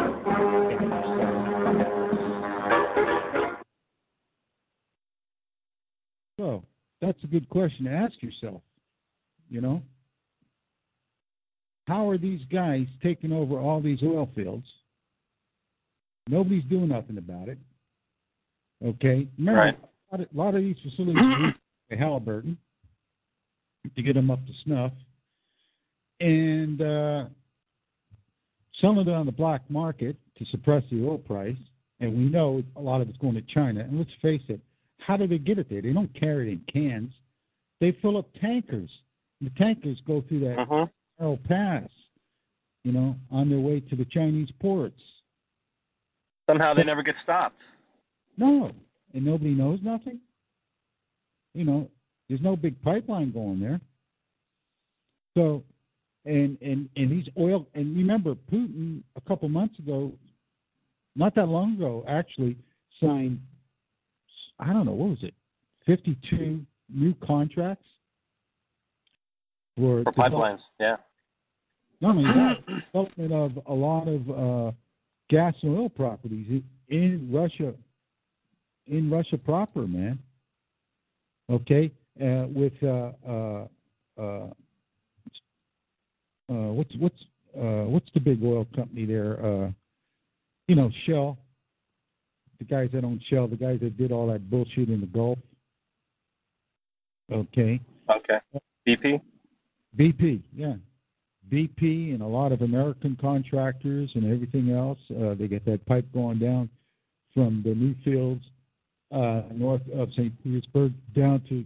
So that's a good question to ask yourself. You know, how are these guys taking over all these oil fields? Nobody's doing nothing about it. Okay, remember Right. a, lot of, a lot of these facilities are Halliburton to get them up to snuff, and uh, selling it on the black market to suppress the oil price. And we know a lot of it's going to China. And let's face it, how do they get it there? They don't carry it in cans. They fill up tankers. The tankers go through that Uh-huh. pass, you know, on their way to the Chinese ports. Somehow they never get stopped. No, and nobody knows nothing. You know, there's no big pipeline going there. So, and and and these oil and remember Putin a couple months ago, not that long ago, actually signed. I don't know what was it, 52 new contracts for, For develop- pipelines, yeah. not only that, development of a lot of uh, gas and oil properties in, in Russia, in Russia proper, man. Okay, uh, with uh, uh, uh, uh, what's what's uh, what's the big oil company there? Uh, you know, Shell. The guys that own Shell, the guys that did all that bullshit in the Gulf. Okay. Okay. BP? BP, yeah. BP and a lot of American contractors and everything else. Uh, they get that pipe going down from the new fields uh, north of St. Petersburg down to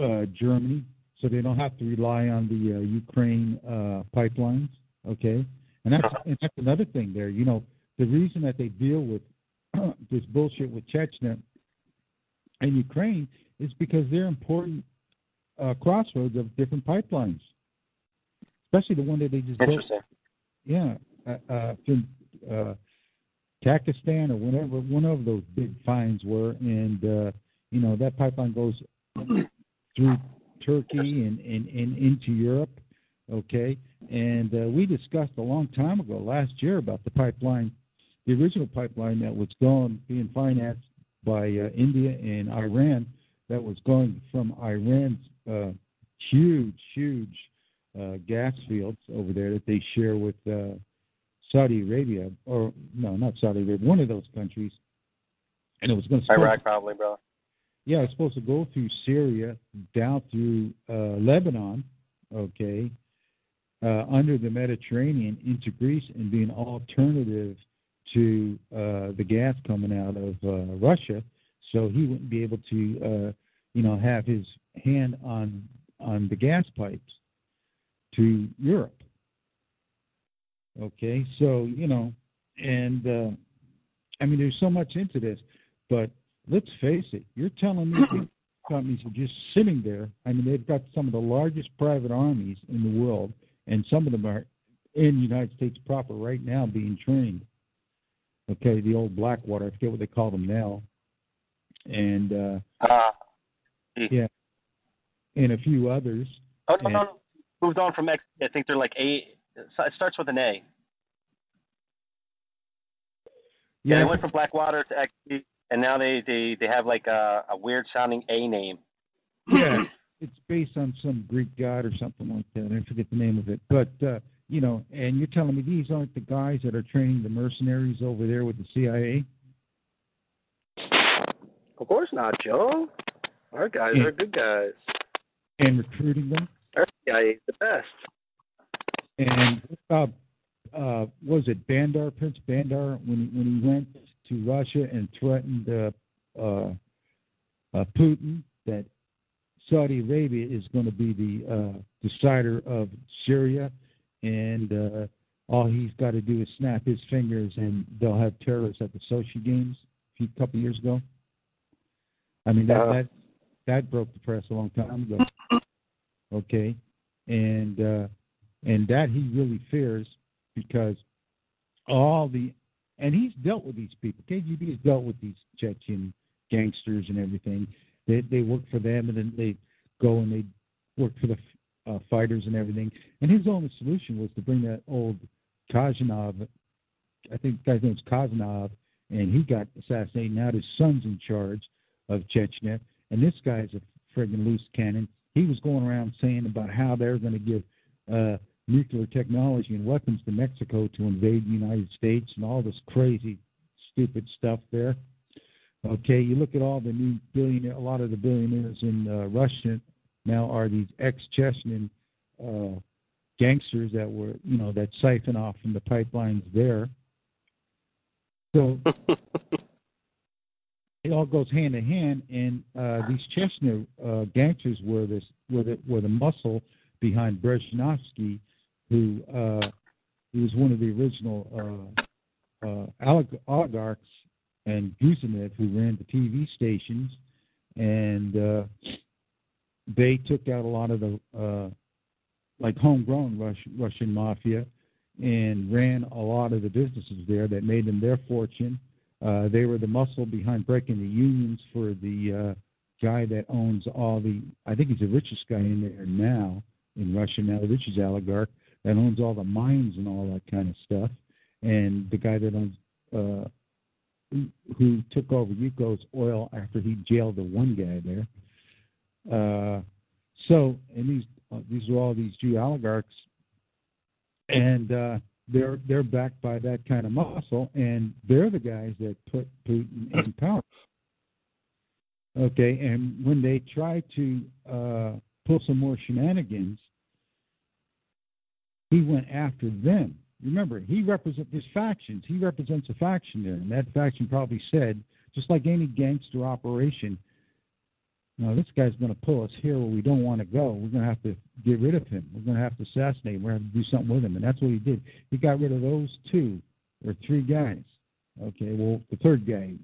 uh, Germany, so they don't have to rely on the uh, Ukraine uh, pipelines. Okay, and that's and that's another thing there. You know, the reason that they deal with this bullshit with Chechnya and Ukraine is because they're important uh, crossroads of different pipelines, especially the one that they just built. Yeah, uh, uh, from uh, Pakistan or whatever one of those big finds were, and uh, you know that pipeline goes through Turkey and, and, and into Europe. Okay, and uh, we discussed a long time ago, last year, about the pipeline, the original pipeline that was going being financed by uh, India and Iran, that was going from Iran's uh, huge, huge uh, gas fields over there that they share with uh, Saudi Arabia, or no, not Saudi Arabia, one of those countries, and it was going to Iraq, probably, bro. yeah, it's supposed to go through Syria, down through uh, Lebanon, okay, uh, under the Mediterranean into Greece and be an alternative to uh, the gas coming out of uh, Russia, so he wouldn't be able to, uh, you know, have his hand on on the gas pipes to Europe. Okay, so you know, and uh, I mean, there's so much into this, but let's face it, you're telling me these companies are just sitting there. I mean, they've got some of the largest private armies in the world, and some of them are in the United States proper right now being trained. Okay, the old Blackwater, I forget what they call them now, and uh, Uh, yeah, and a few others. oh, no, And- no, no. Moved on from X. I think they're like A. It starts with an A. Yeah, they went from Blackwater to XP, and now they they they have like a, a weird sounding A name. yeah, it's based on some Greek god or something like that. I forget the name of it. But uh, you know, and you're telling me these aren't the guys that are training the mercenaries over there with the CIA? Of course not, Joe. Our guys Yeah. are good guys. and recruiting them. Our CIA is the best. And uh, uh, was it Bandar Prince Bandar when he, when he went to Russia and threatened uh, uh, uh, Putin that Saudi Arabia is going to be the uh, decider of Syria, and uh, all he's got to do is snap his fingers, and they'll have terrorists at the Sochi Games a few couple years ago. I mean that Uh. that that broke the press a long time ago. Okay, and uh, and that he really fears because all the and he's dealt with these people. KGB has dealt with these Chechen gangsters and everything. They they work for them and then they go and they work for the uh, fighters and everything. And his only solution was to bring that old Kazanov, I think the guy's name's Kazanov, and he got assassinated. Now his son's in charge of Chechnya, and this guy's a friggin' loose cannon. He was going around saying about how they're going to give uh, nuclear technology and weapons to Mexico to invade the United States and all this crazy, stupid stuff there. Okay, you look at all the new billionaire, a lot of the billionaires in uh, Russia now are these ex-Chechen uh, gangsters that were, you know, that siphon off from the pipelines there. So it all goes hand in hand, and uh, these Chechnya uh, gangsters were this were the were the muscle behind Berezovsky, who uh, he was one of the original uh, uh, olig- oligarchs, and Gusenev, who ran the TV stations, and uh, they took out a lot of the uh, like homegrown Russian, Russian mafia and ran a lot of the businesses there that made them their fortune. Uh, they were the muscle behind breaking the unions for the uh, guy that owns all the. I think he's the richest guy in there now in Russia now, the richest oligarch that owns all the mines and all that kind of stuff, and the guy that owns. Uh, who, took over Yukos oil after he jailed the one guy there. Uh, so, and these uh, these are all these Jew oligarchs, and uh, they're they're backed by that kind of muscle, and they're the guys that put Putin in power. Okay, and when they try to uh, pull some more shenanigans, he went after them. Remember, he represents his factions. He represents a faction there, and that faction probably said, just like any gangster operation, no, this guy's going to pull us here where we don't want to go. We're going to have to get rid of him. We're going to have to assassinate him. We're going to to do something with him. And that's what he did. He got rid of those two or three guys. Okay, well, the third guy,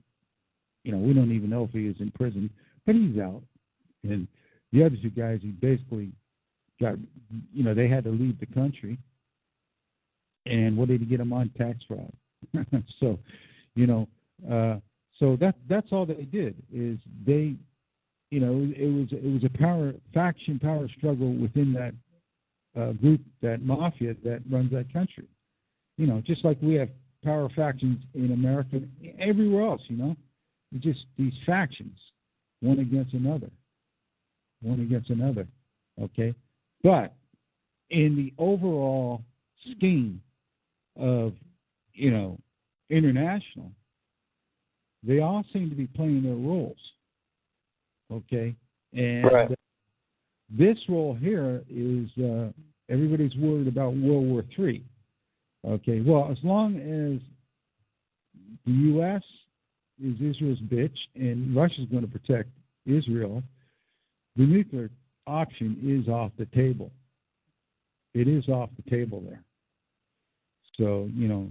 you know, we don't even know if he is in prison, but he's out. And the other two guys, he basically got, you know, they had to leave the country. And what did he get them on? Tax fraud. so, you know, uh, so that that's all they did is they you know, it was it was a power faction power struggle within that uh, group, that mafia that runs that country. You know, just like we have power factions in America, everywhere else. You know, it's just these factions, one against another, one against another. Okay, but in the overall scheme of you know international, they all seem to be playing their roles okay and Right. this role here is uh everybody's worried about World War Three. Okay, well, as long as the U.S. is Israel's bitch and Russia's going to protect Israel, the nuclear option is off the table. It is off the table there. So you know,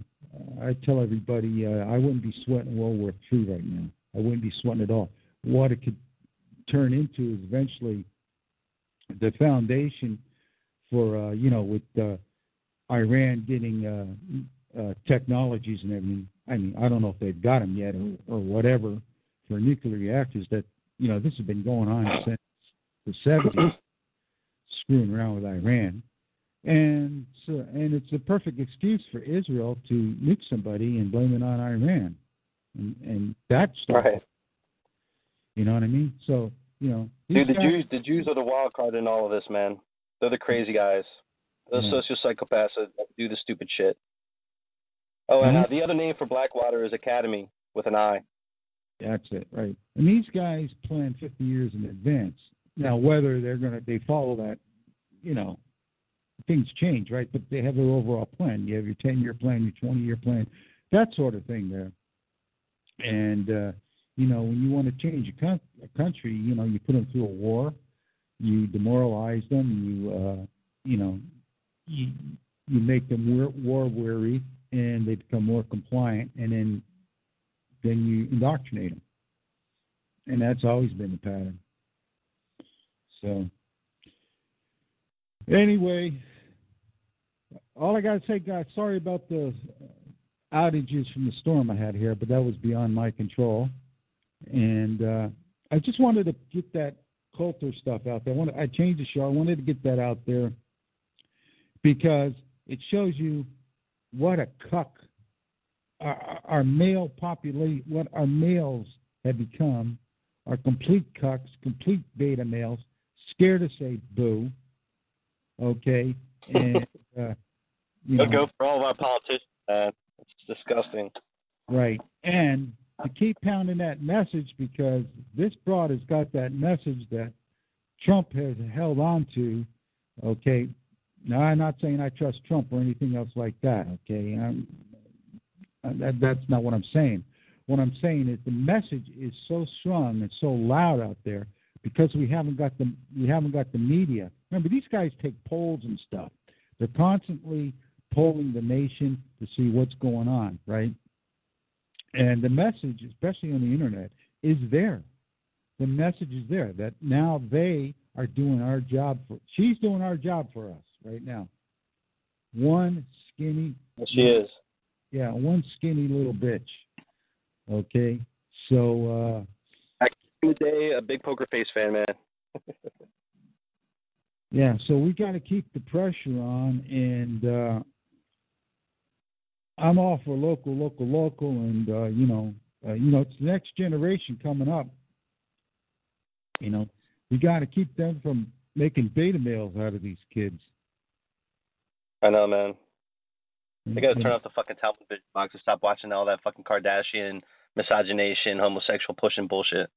I tell everybody uh, I wouldn't be sweating World War Three right now. I wouldn't be sweating at all. What it could turn into is eventually the foundation for uh, you know with uh, Iran getting uh, uh, technologies and everything. I mean, I don't know if they've got them yet or, or whatever for nuclear reactors. That you know this has been going on since the 70s, screwing around with Iran, and so, and it's a perfect excuse for Israel to nuke somebody and blame it on Iran, and, and that's Right. You know what I mean. So you know, Dude, the guys- Jews, the Jews are the wild card in all of this, man. They're the crazy guys. Those Yeah. social psychopaths that do the stupid shit. Oh, and uh, the other name for Blackwater is Academy with an I. That's it, right? And these guys plan 50 years in advance. Now, whether they're going to they follow that, you know, things change, right? But they have their overall plan. You have your 10 year plan, your 20 year plan, that sort of thing there. And uh, you know, when you want to change a, a country, you know, you put them through a war, you demoralize them, you uh, you know, you you make them war, war weary, and they become more compliant, and then then you indoctrinate them. And that's always been the pattern. So, anyway, all I got to say, guys, sorry about the outages from the storm I had here, but that was beyond my control. And uh, I just wanted to get that Coulter stuff out there. I, wanted, I changed the show. I wanted to get that out there because it shows you what a cuck our, our male population, what our males have become, are complete cucks, complete beta males, scared to say boo. Okay, and uh, you They'll know, go for all of our politicians, man. It's disgusting. Right. And to keep pounding that message because this broad has got that message that Trump has held on to. Okay. Now, I'm not saying I trust Trump or anything else like that. Okay. I'm, uh, that, that's not what I'm saying. What I'm saying is the message is so strong and so loud out there because we haven't got the we haven't got the media. Remember, these guys take polls and stuff. They're constantly polling the nation to see what's going on, right? And the message, especially on the internet, is there. The message is there that now they are doing our job for. She's doing our job for us right now. One skinny. She is. Yeah, one skinny little bitch. Okay, so uh, the day, a big poker face fan, man. Yeah, so we got to keep the pressure on, and uh, I'm all for local, local, local, and uh, you know, uh, you know, it's the next generation coming up. You know, we got to keep them from making beta males out of these kids. I know, man. They gotta turn off the fucking television box and stop watching all that fucking Kardashian misogynation, homosexual pushing bullshit.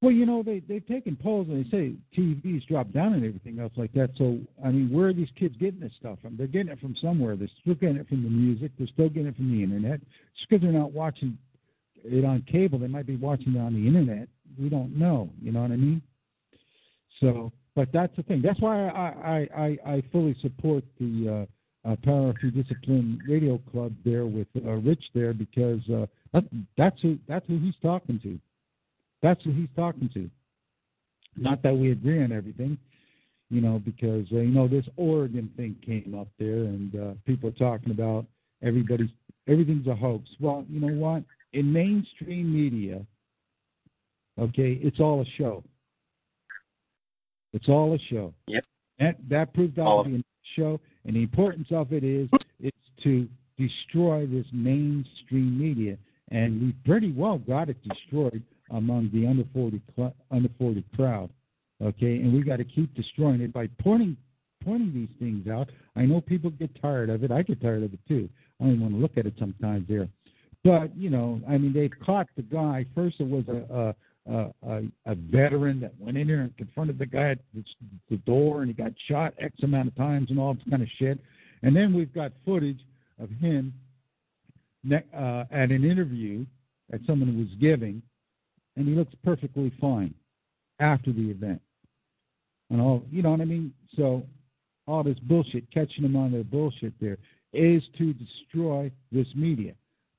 Well, you know, they they've taken polls and they say TV's dropped down and everything else like that. So, I mean, where are these kids getting this stuff from? They're getting it from somewhere. They're still getting it from the music. They're still getting it from the internet. Just because they're not watching it on cable, they might be watching it on the internet. We don't know. You know what I mean? So, but that's the thing. That's why I I I, I fully support the uh, uh, Power Through Discipline Radio Club there with uh, Rich there because uh, that, that's who that's who he's talking to. That's who he's talking to. Not that we agree on everything, you know, because uh, you know this Oregon thing came up there, and uh, people are talking about everybody's everything's a hoax. Well, you know what? In mainstream media, okay, it's all a show. It's all a show. Yep. That that proved All out to be a show, and the importance of it is it's to destroy this mainstream media, and we pretty well got it destroyed among the under forty cl- under forty crowd. Okay, and we got to keep destroying it by pointing pointing these things out. I know people get tired of it. I get tired of it too. I don't want to look at it sometimes there. But you know, I mean, they've caught the guy. First, it was a uh, a, a veteran that went in there and confronted the guy at the, the door and he got shot X amount of times and all this kind of shit. And then we've got footage of him ne- uh, at an interview that someone was giving, and he looks perfectly fine after the event. And all, you know what I mean? So all this bullshit, catching them on their bullshit there, is to destroy this media.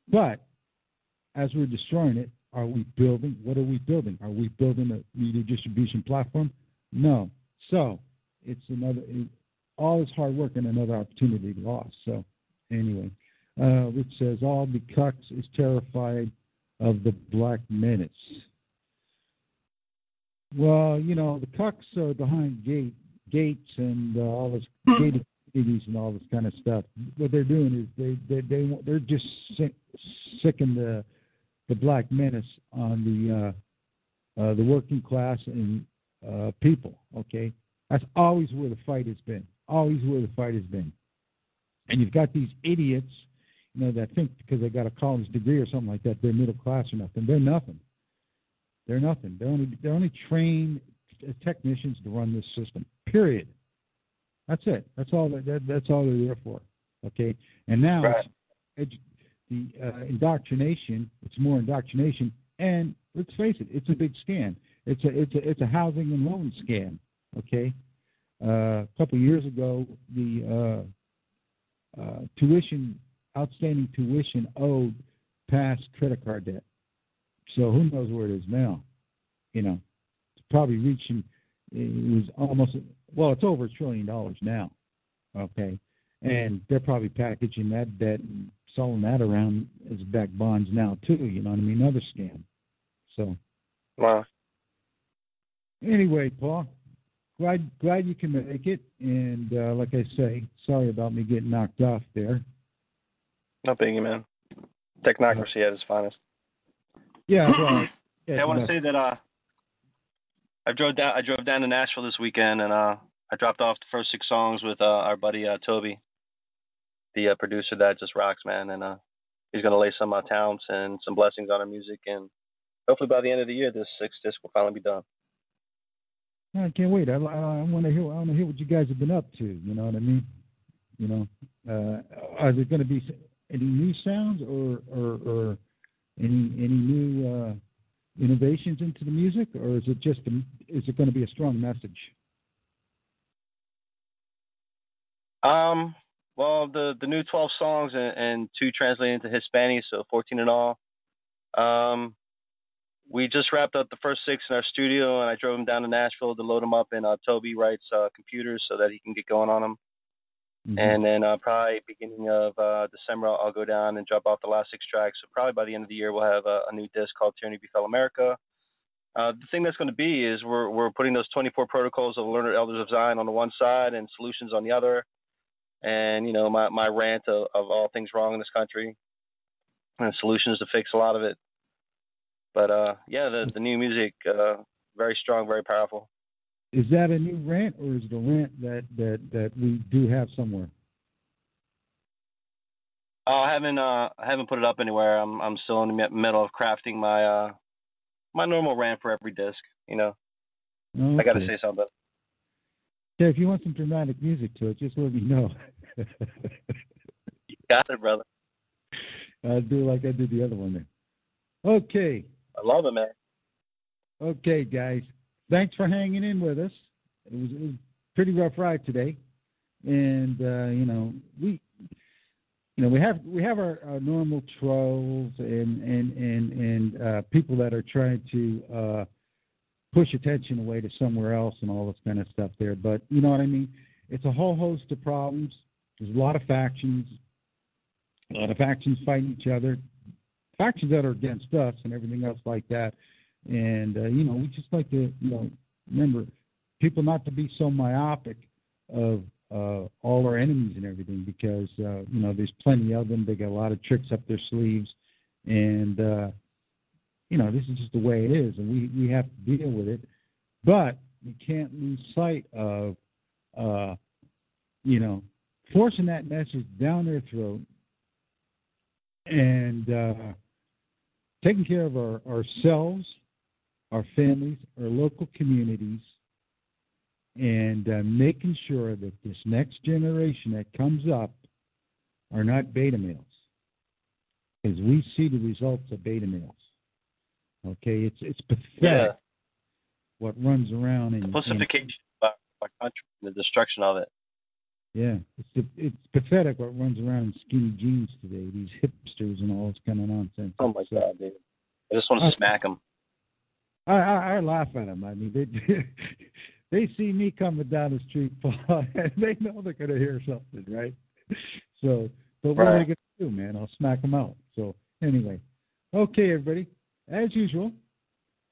But as we're destroying it, are we building? What are we building? Are we building a media distribution platform? No. So it's another, all this hard work and another opportunity lost. So anyway, uh, which says all the cucks is terrified of the black menace. Well, you know, the cucks are behind gate gates and uh, all this gated communities and all this kind of stuff. What they're doing is they they they they're just sick, sicking the the black menace on the uh, uh, the working class and uh, people. Okay, that's always where the fight has been. Always where the fight has been. And you've got these idiots, you know, that think because they got a college degree or something like that, they're middle class or nothing. They're nothing. They're nothing. They're only they're only trained technicians to run this system. Period. That's it. That's all. That, that that's all they're there for. Okay. And now Right. it's the uh, indoctrination. It's more indoctrination. And let's face it, it's a big scam. It's a it's a it's a housing and loan scam. Okay. Uh, a couple of years ago, the uh, uh, tuition, outstanding tuition owed past credit card debt. So who knows where it is now? You know, it's probably reaching. It was almost well, it's over a trillion dollars now. Okay, and they're probably packaging that debt and selling that around as back bonds now too. You know what I mean? Another scam. So Wow. anyway, Paul, glad glad you can make it. And uh, like I say, sorry about me getting knocked off there. No biggie, man. Technocracy at its finest. Yeah, well, Yeah, I want to say that uh, I drove down. I drove down to Nashville this weekend, and uh, I dropped off the first six songs with uh, our buddy uh, Toby, the uh, producer that just rocks, man. And uh, he's gonna lay some uh, talents and some blessings on our music, and hopefully by the end of the year, this sixth disc will finally be done. I can't wait. I, I, I want to hear. I want to hear what you guys have been up to. You know what I mean? You know, uh, are there going to be any new sounds or or, or any any new uh, innovations into the music, or is it just a, is it going to be a strong message? Um, well, the new 12 songs and, and two translated into Hispanic, so 14 in all. Um, we just wrapped up the first six in our studio, and I drove them down to Nashville to load them up in uh, Toby Wright's uh, computers so that he can get going on them. And then uh, probably beginning of uh, December, I'll, I'll go down and drop off the last six tracks. So probably by the end of the year, we'll have a, a new disc called Tyranny Befell America. Uh, the thing that's going to be is we're we're putting those 24 protocols of learned elders of Zion on the one side and solutions on the other, and you know my my rant of, of all things wrong in this country, and solutions to fix a lot of it. But uh, yeah, the the new music, uh, very strong, very powerful. Is that a new rant, or is it a rant that that that we do have somewhere? Uh, I haven't uh I haven't put it up anywhere. I'm I'm still in the middle of crafting my uh my normal rant for every disc. You know, I got to say something. Yeah, if you want some dramatic music to it, just let me know. You got it, brother. I'll do like I did the other one there. Okay. I love it, man. Okay, guys. Thanks for hanging in with us. It was, it was a pretty rough ride today, and uh, you know we, you know we have we have our, our normal trolls and and and and uh, people that are trying to uh, push attention away to somewhere else and all this kind of stuff there. But you know what I mean? It's a whole host of problems. There's a lot of factions, a lot of factions fighting each other, factions that are against us and everything else like that. And uh, you know, we just like to you know remember people not to be so myopic of uh, all our enemies and everything because uh, you know there's plenty of them. They got a lot of tricks up their sleeves, and uh, you know this is just the way it is, and we we have to deal with it. But we can't lose sight of uh, you know forcing that message down their throat and uh, taking care of our, ourselves our families, our local communities, and uh, making sure that this next generation that comes up are not beta males. Because we see the results of beta males. Okay, it's it's pathetic Yeah. what runs around in, The in pacification of our country, the destruction of it. Yeah, it's it's pathetic what runs around in skinny jeans today. These hipsters and all this kind of nonsense. Oh my god, dude! I just want to I- smack them. I, I I laugh at them. I mean, they they see me coming down the street, Paul, and they know they're going to hear something, right? So, but what are they Right. going to do, man? I'll smack them out. So, anyway, okay, everybody, as usual,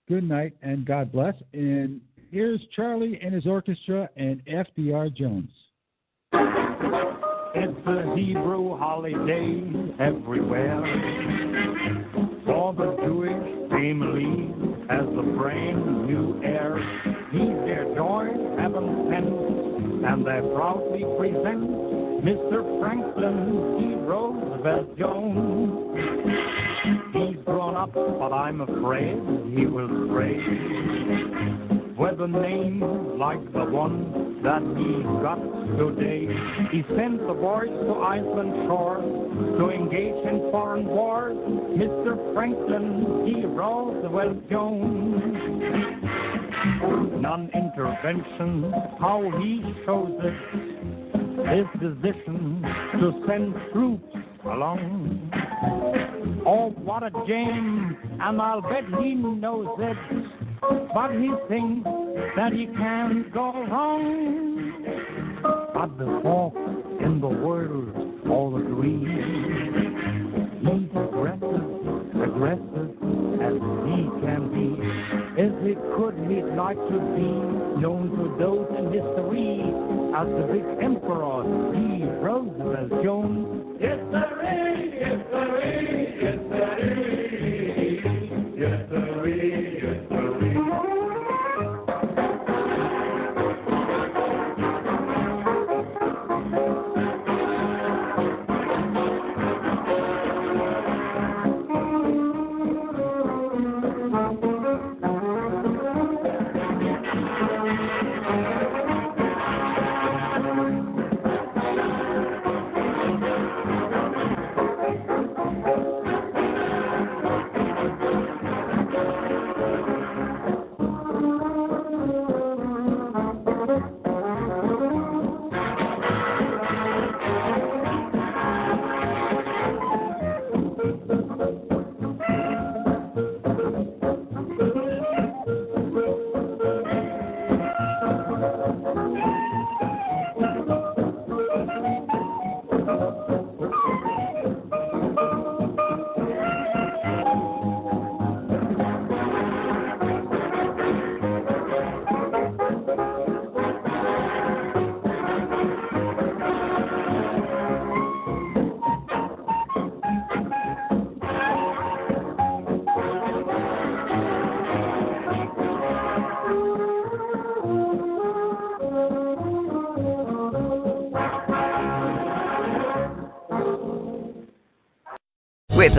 good night and God bless. And here's Charlie and his orchestra and FDR Jones. It's a Hebrew holiday everywhere. For the Jewish family has the brand new heir. He's their joy, heaven sent, and they proudly present Mr. Franklin D. Roosevelt Jones. He's grown up, but I'm afraid he will stray with a name like the one that he got today. He sent the boys to Iceland shore to engage in foreign wars. Mr. Franklin D. Roosevelt Jones. Non-intervention, how he shows it. His decision to send troops along. Oh, what a jam, and I'll bet he knows it. But he thinks that he can't go wrong. But the folk in the world all agree. He's aggressive, aggressive as he can be. If it could, he'd like to be known to those in history as the big emperor, D. Roosevelt Jones. Yes, there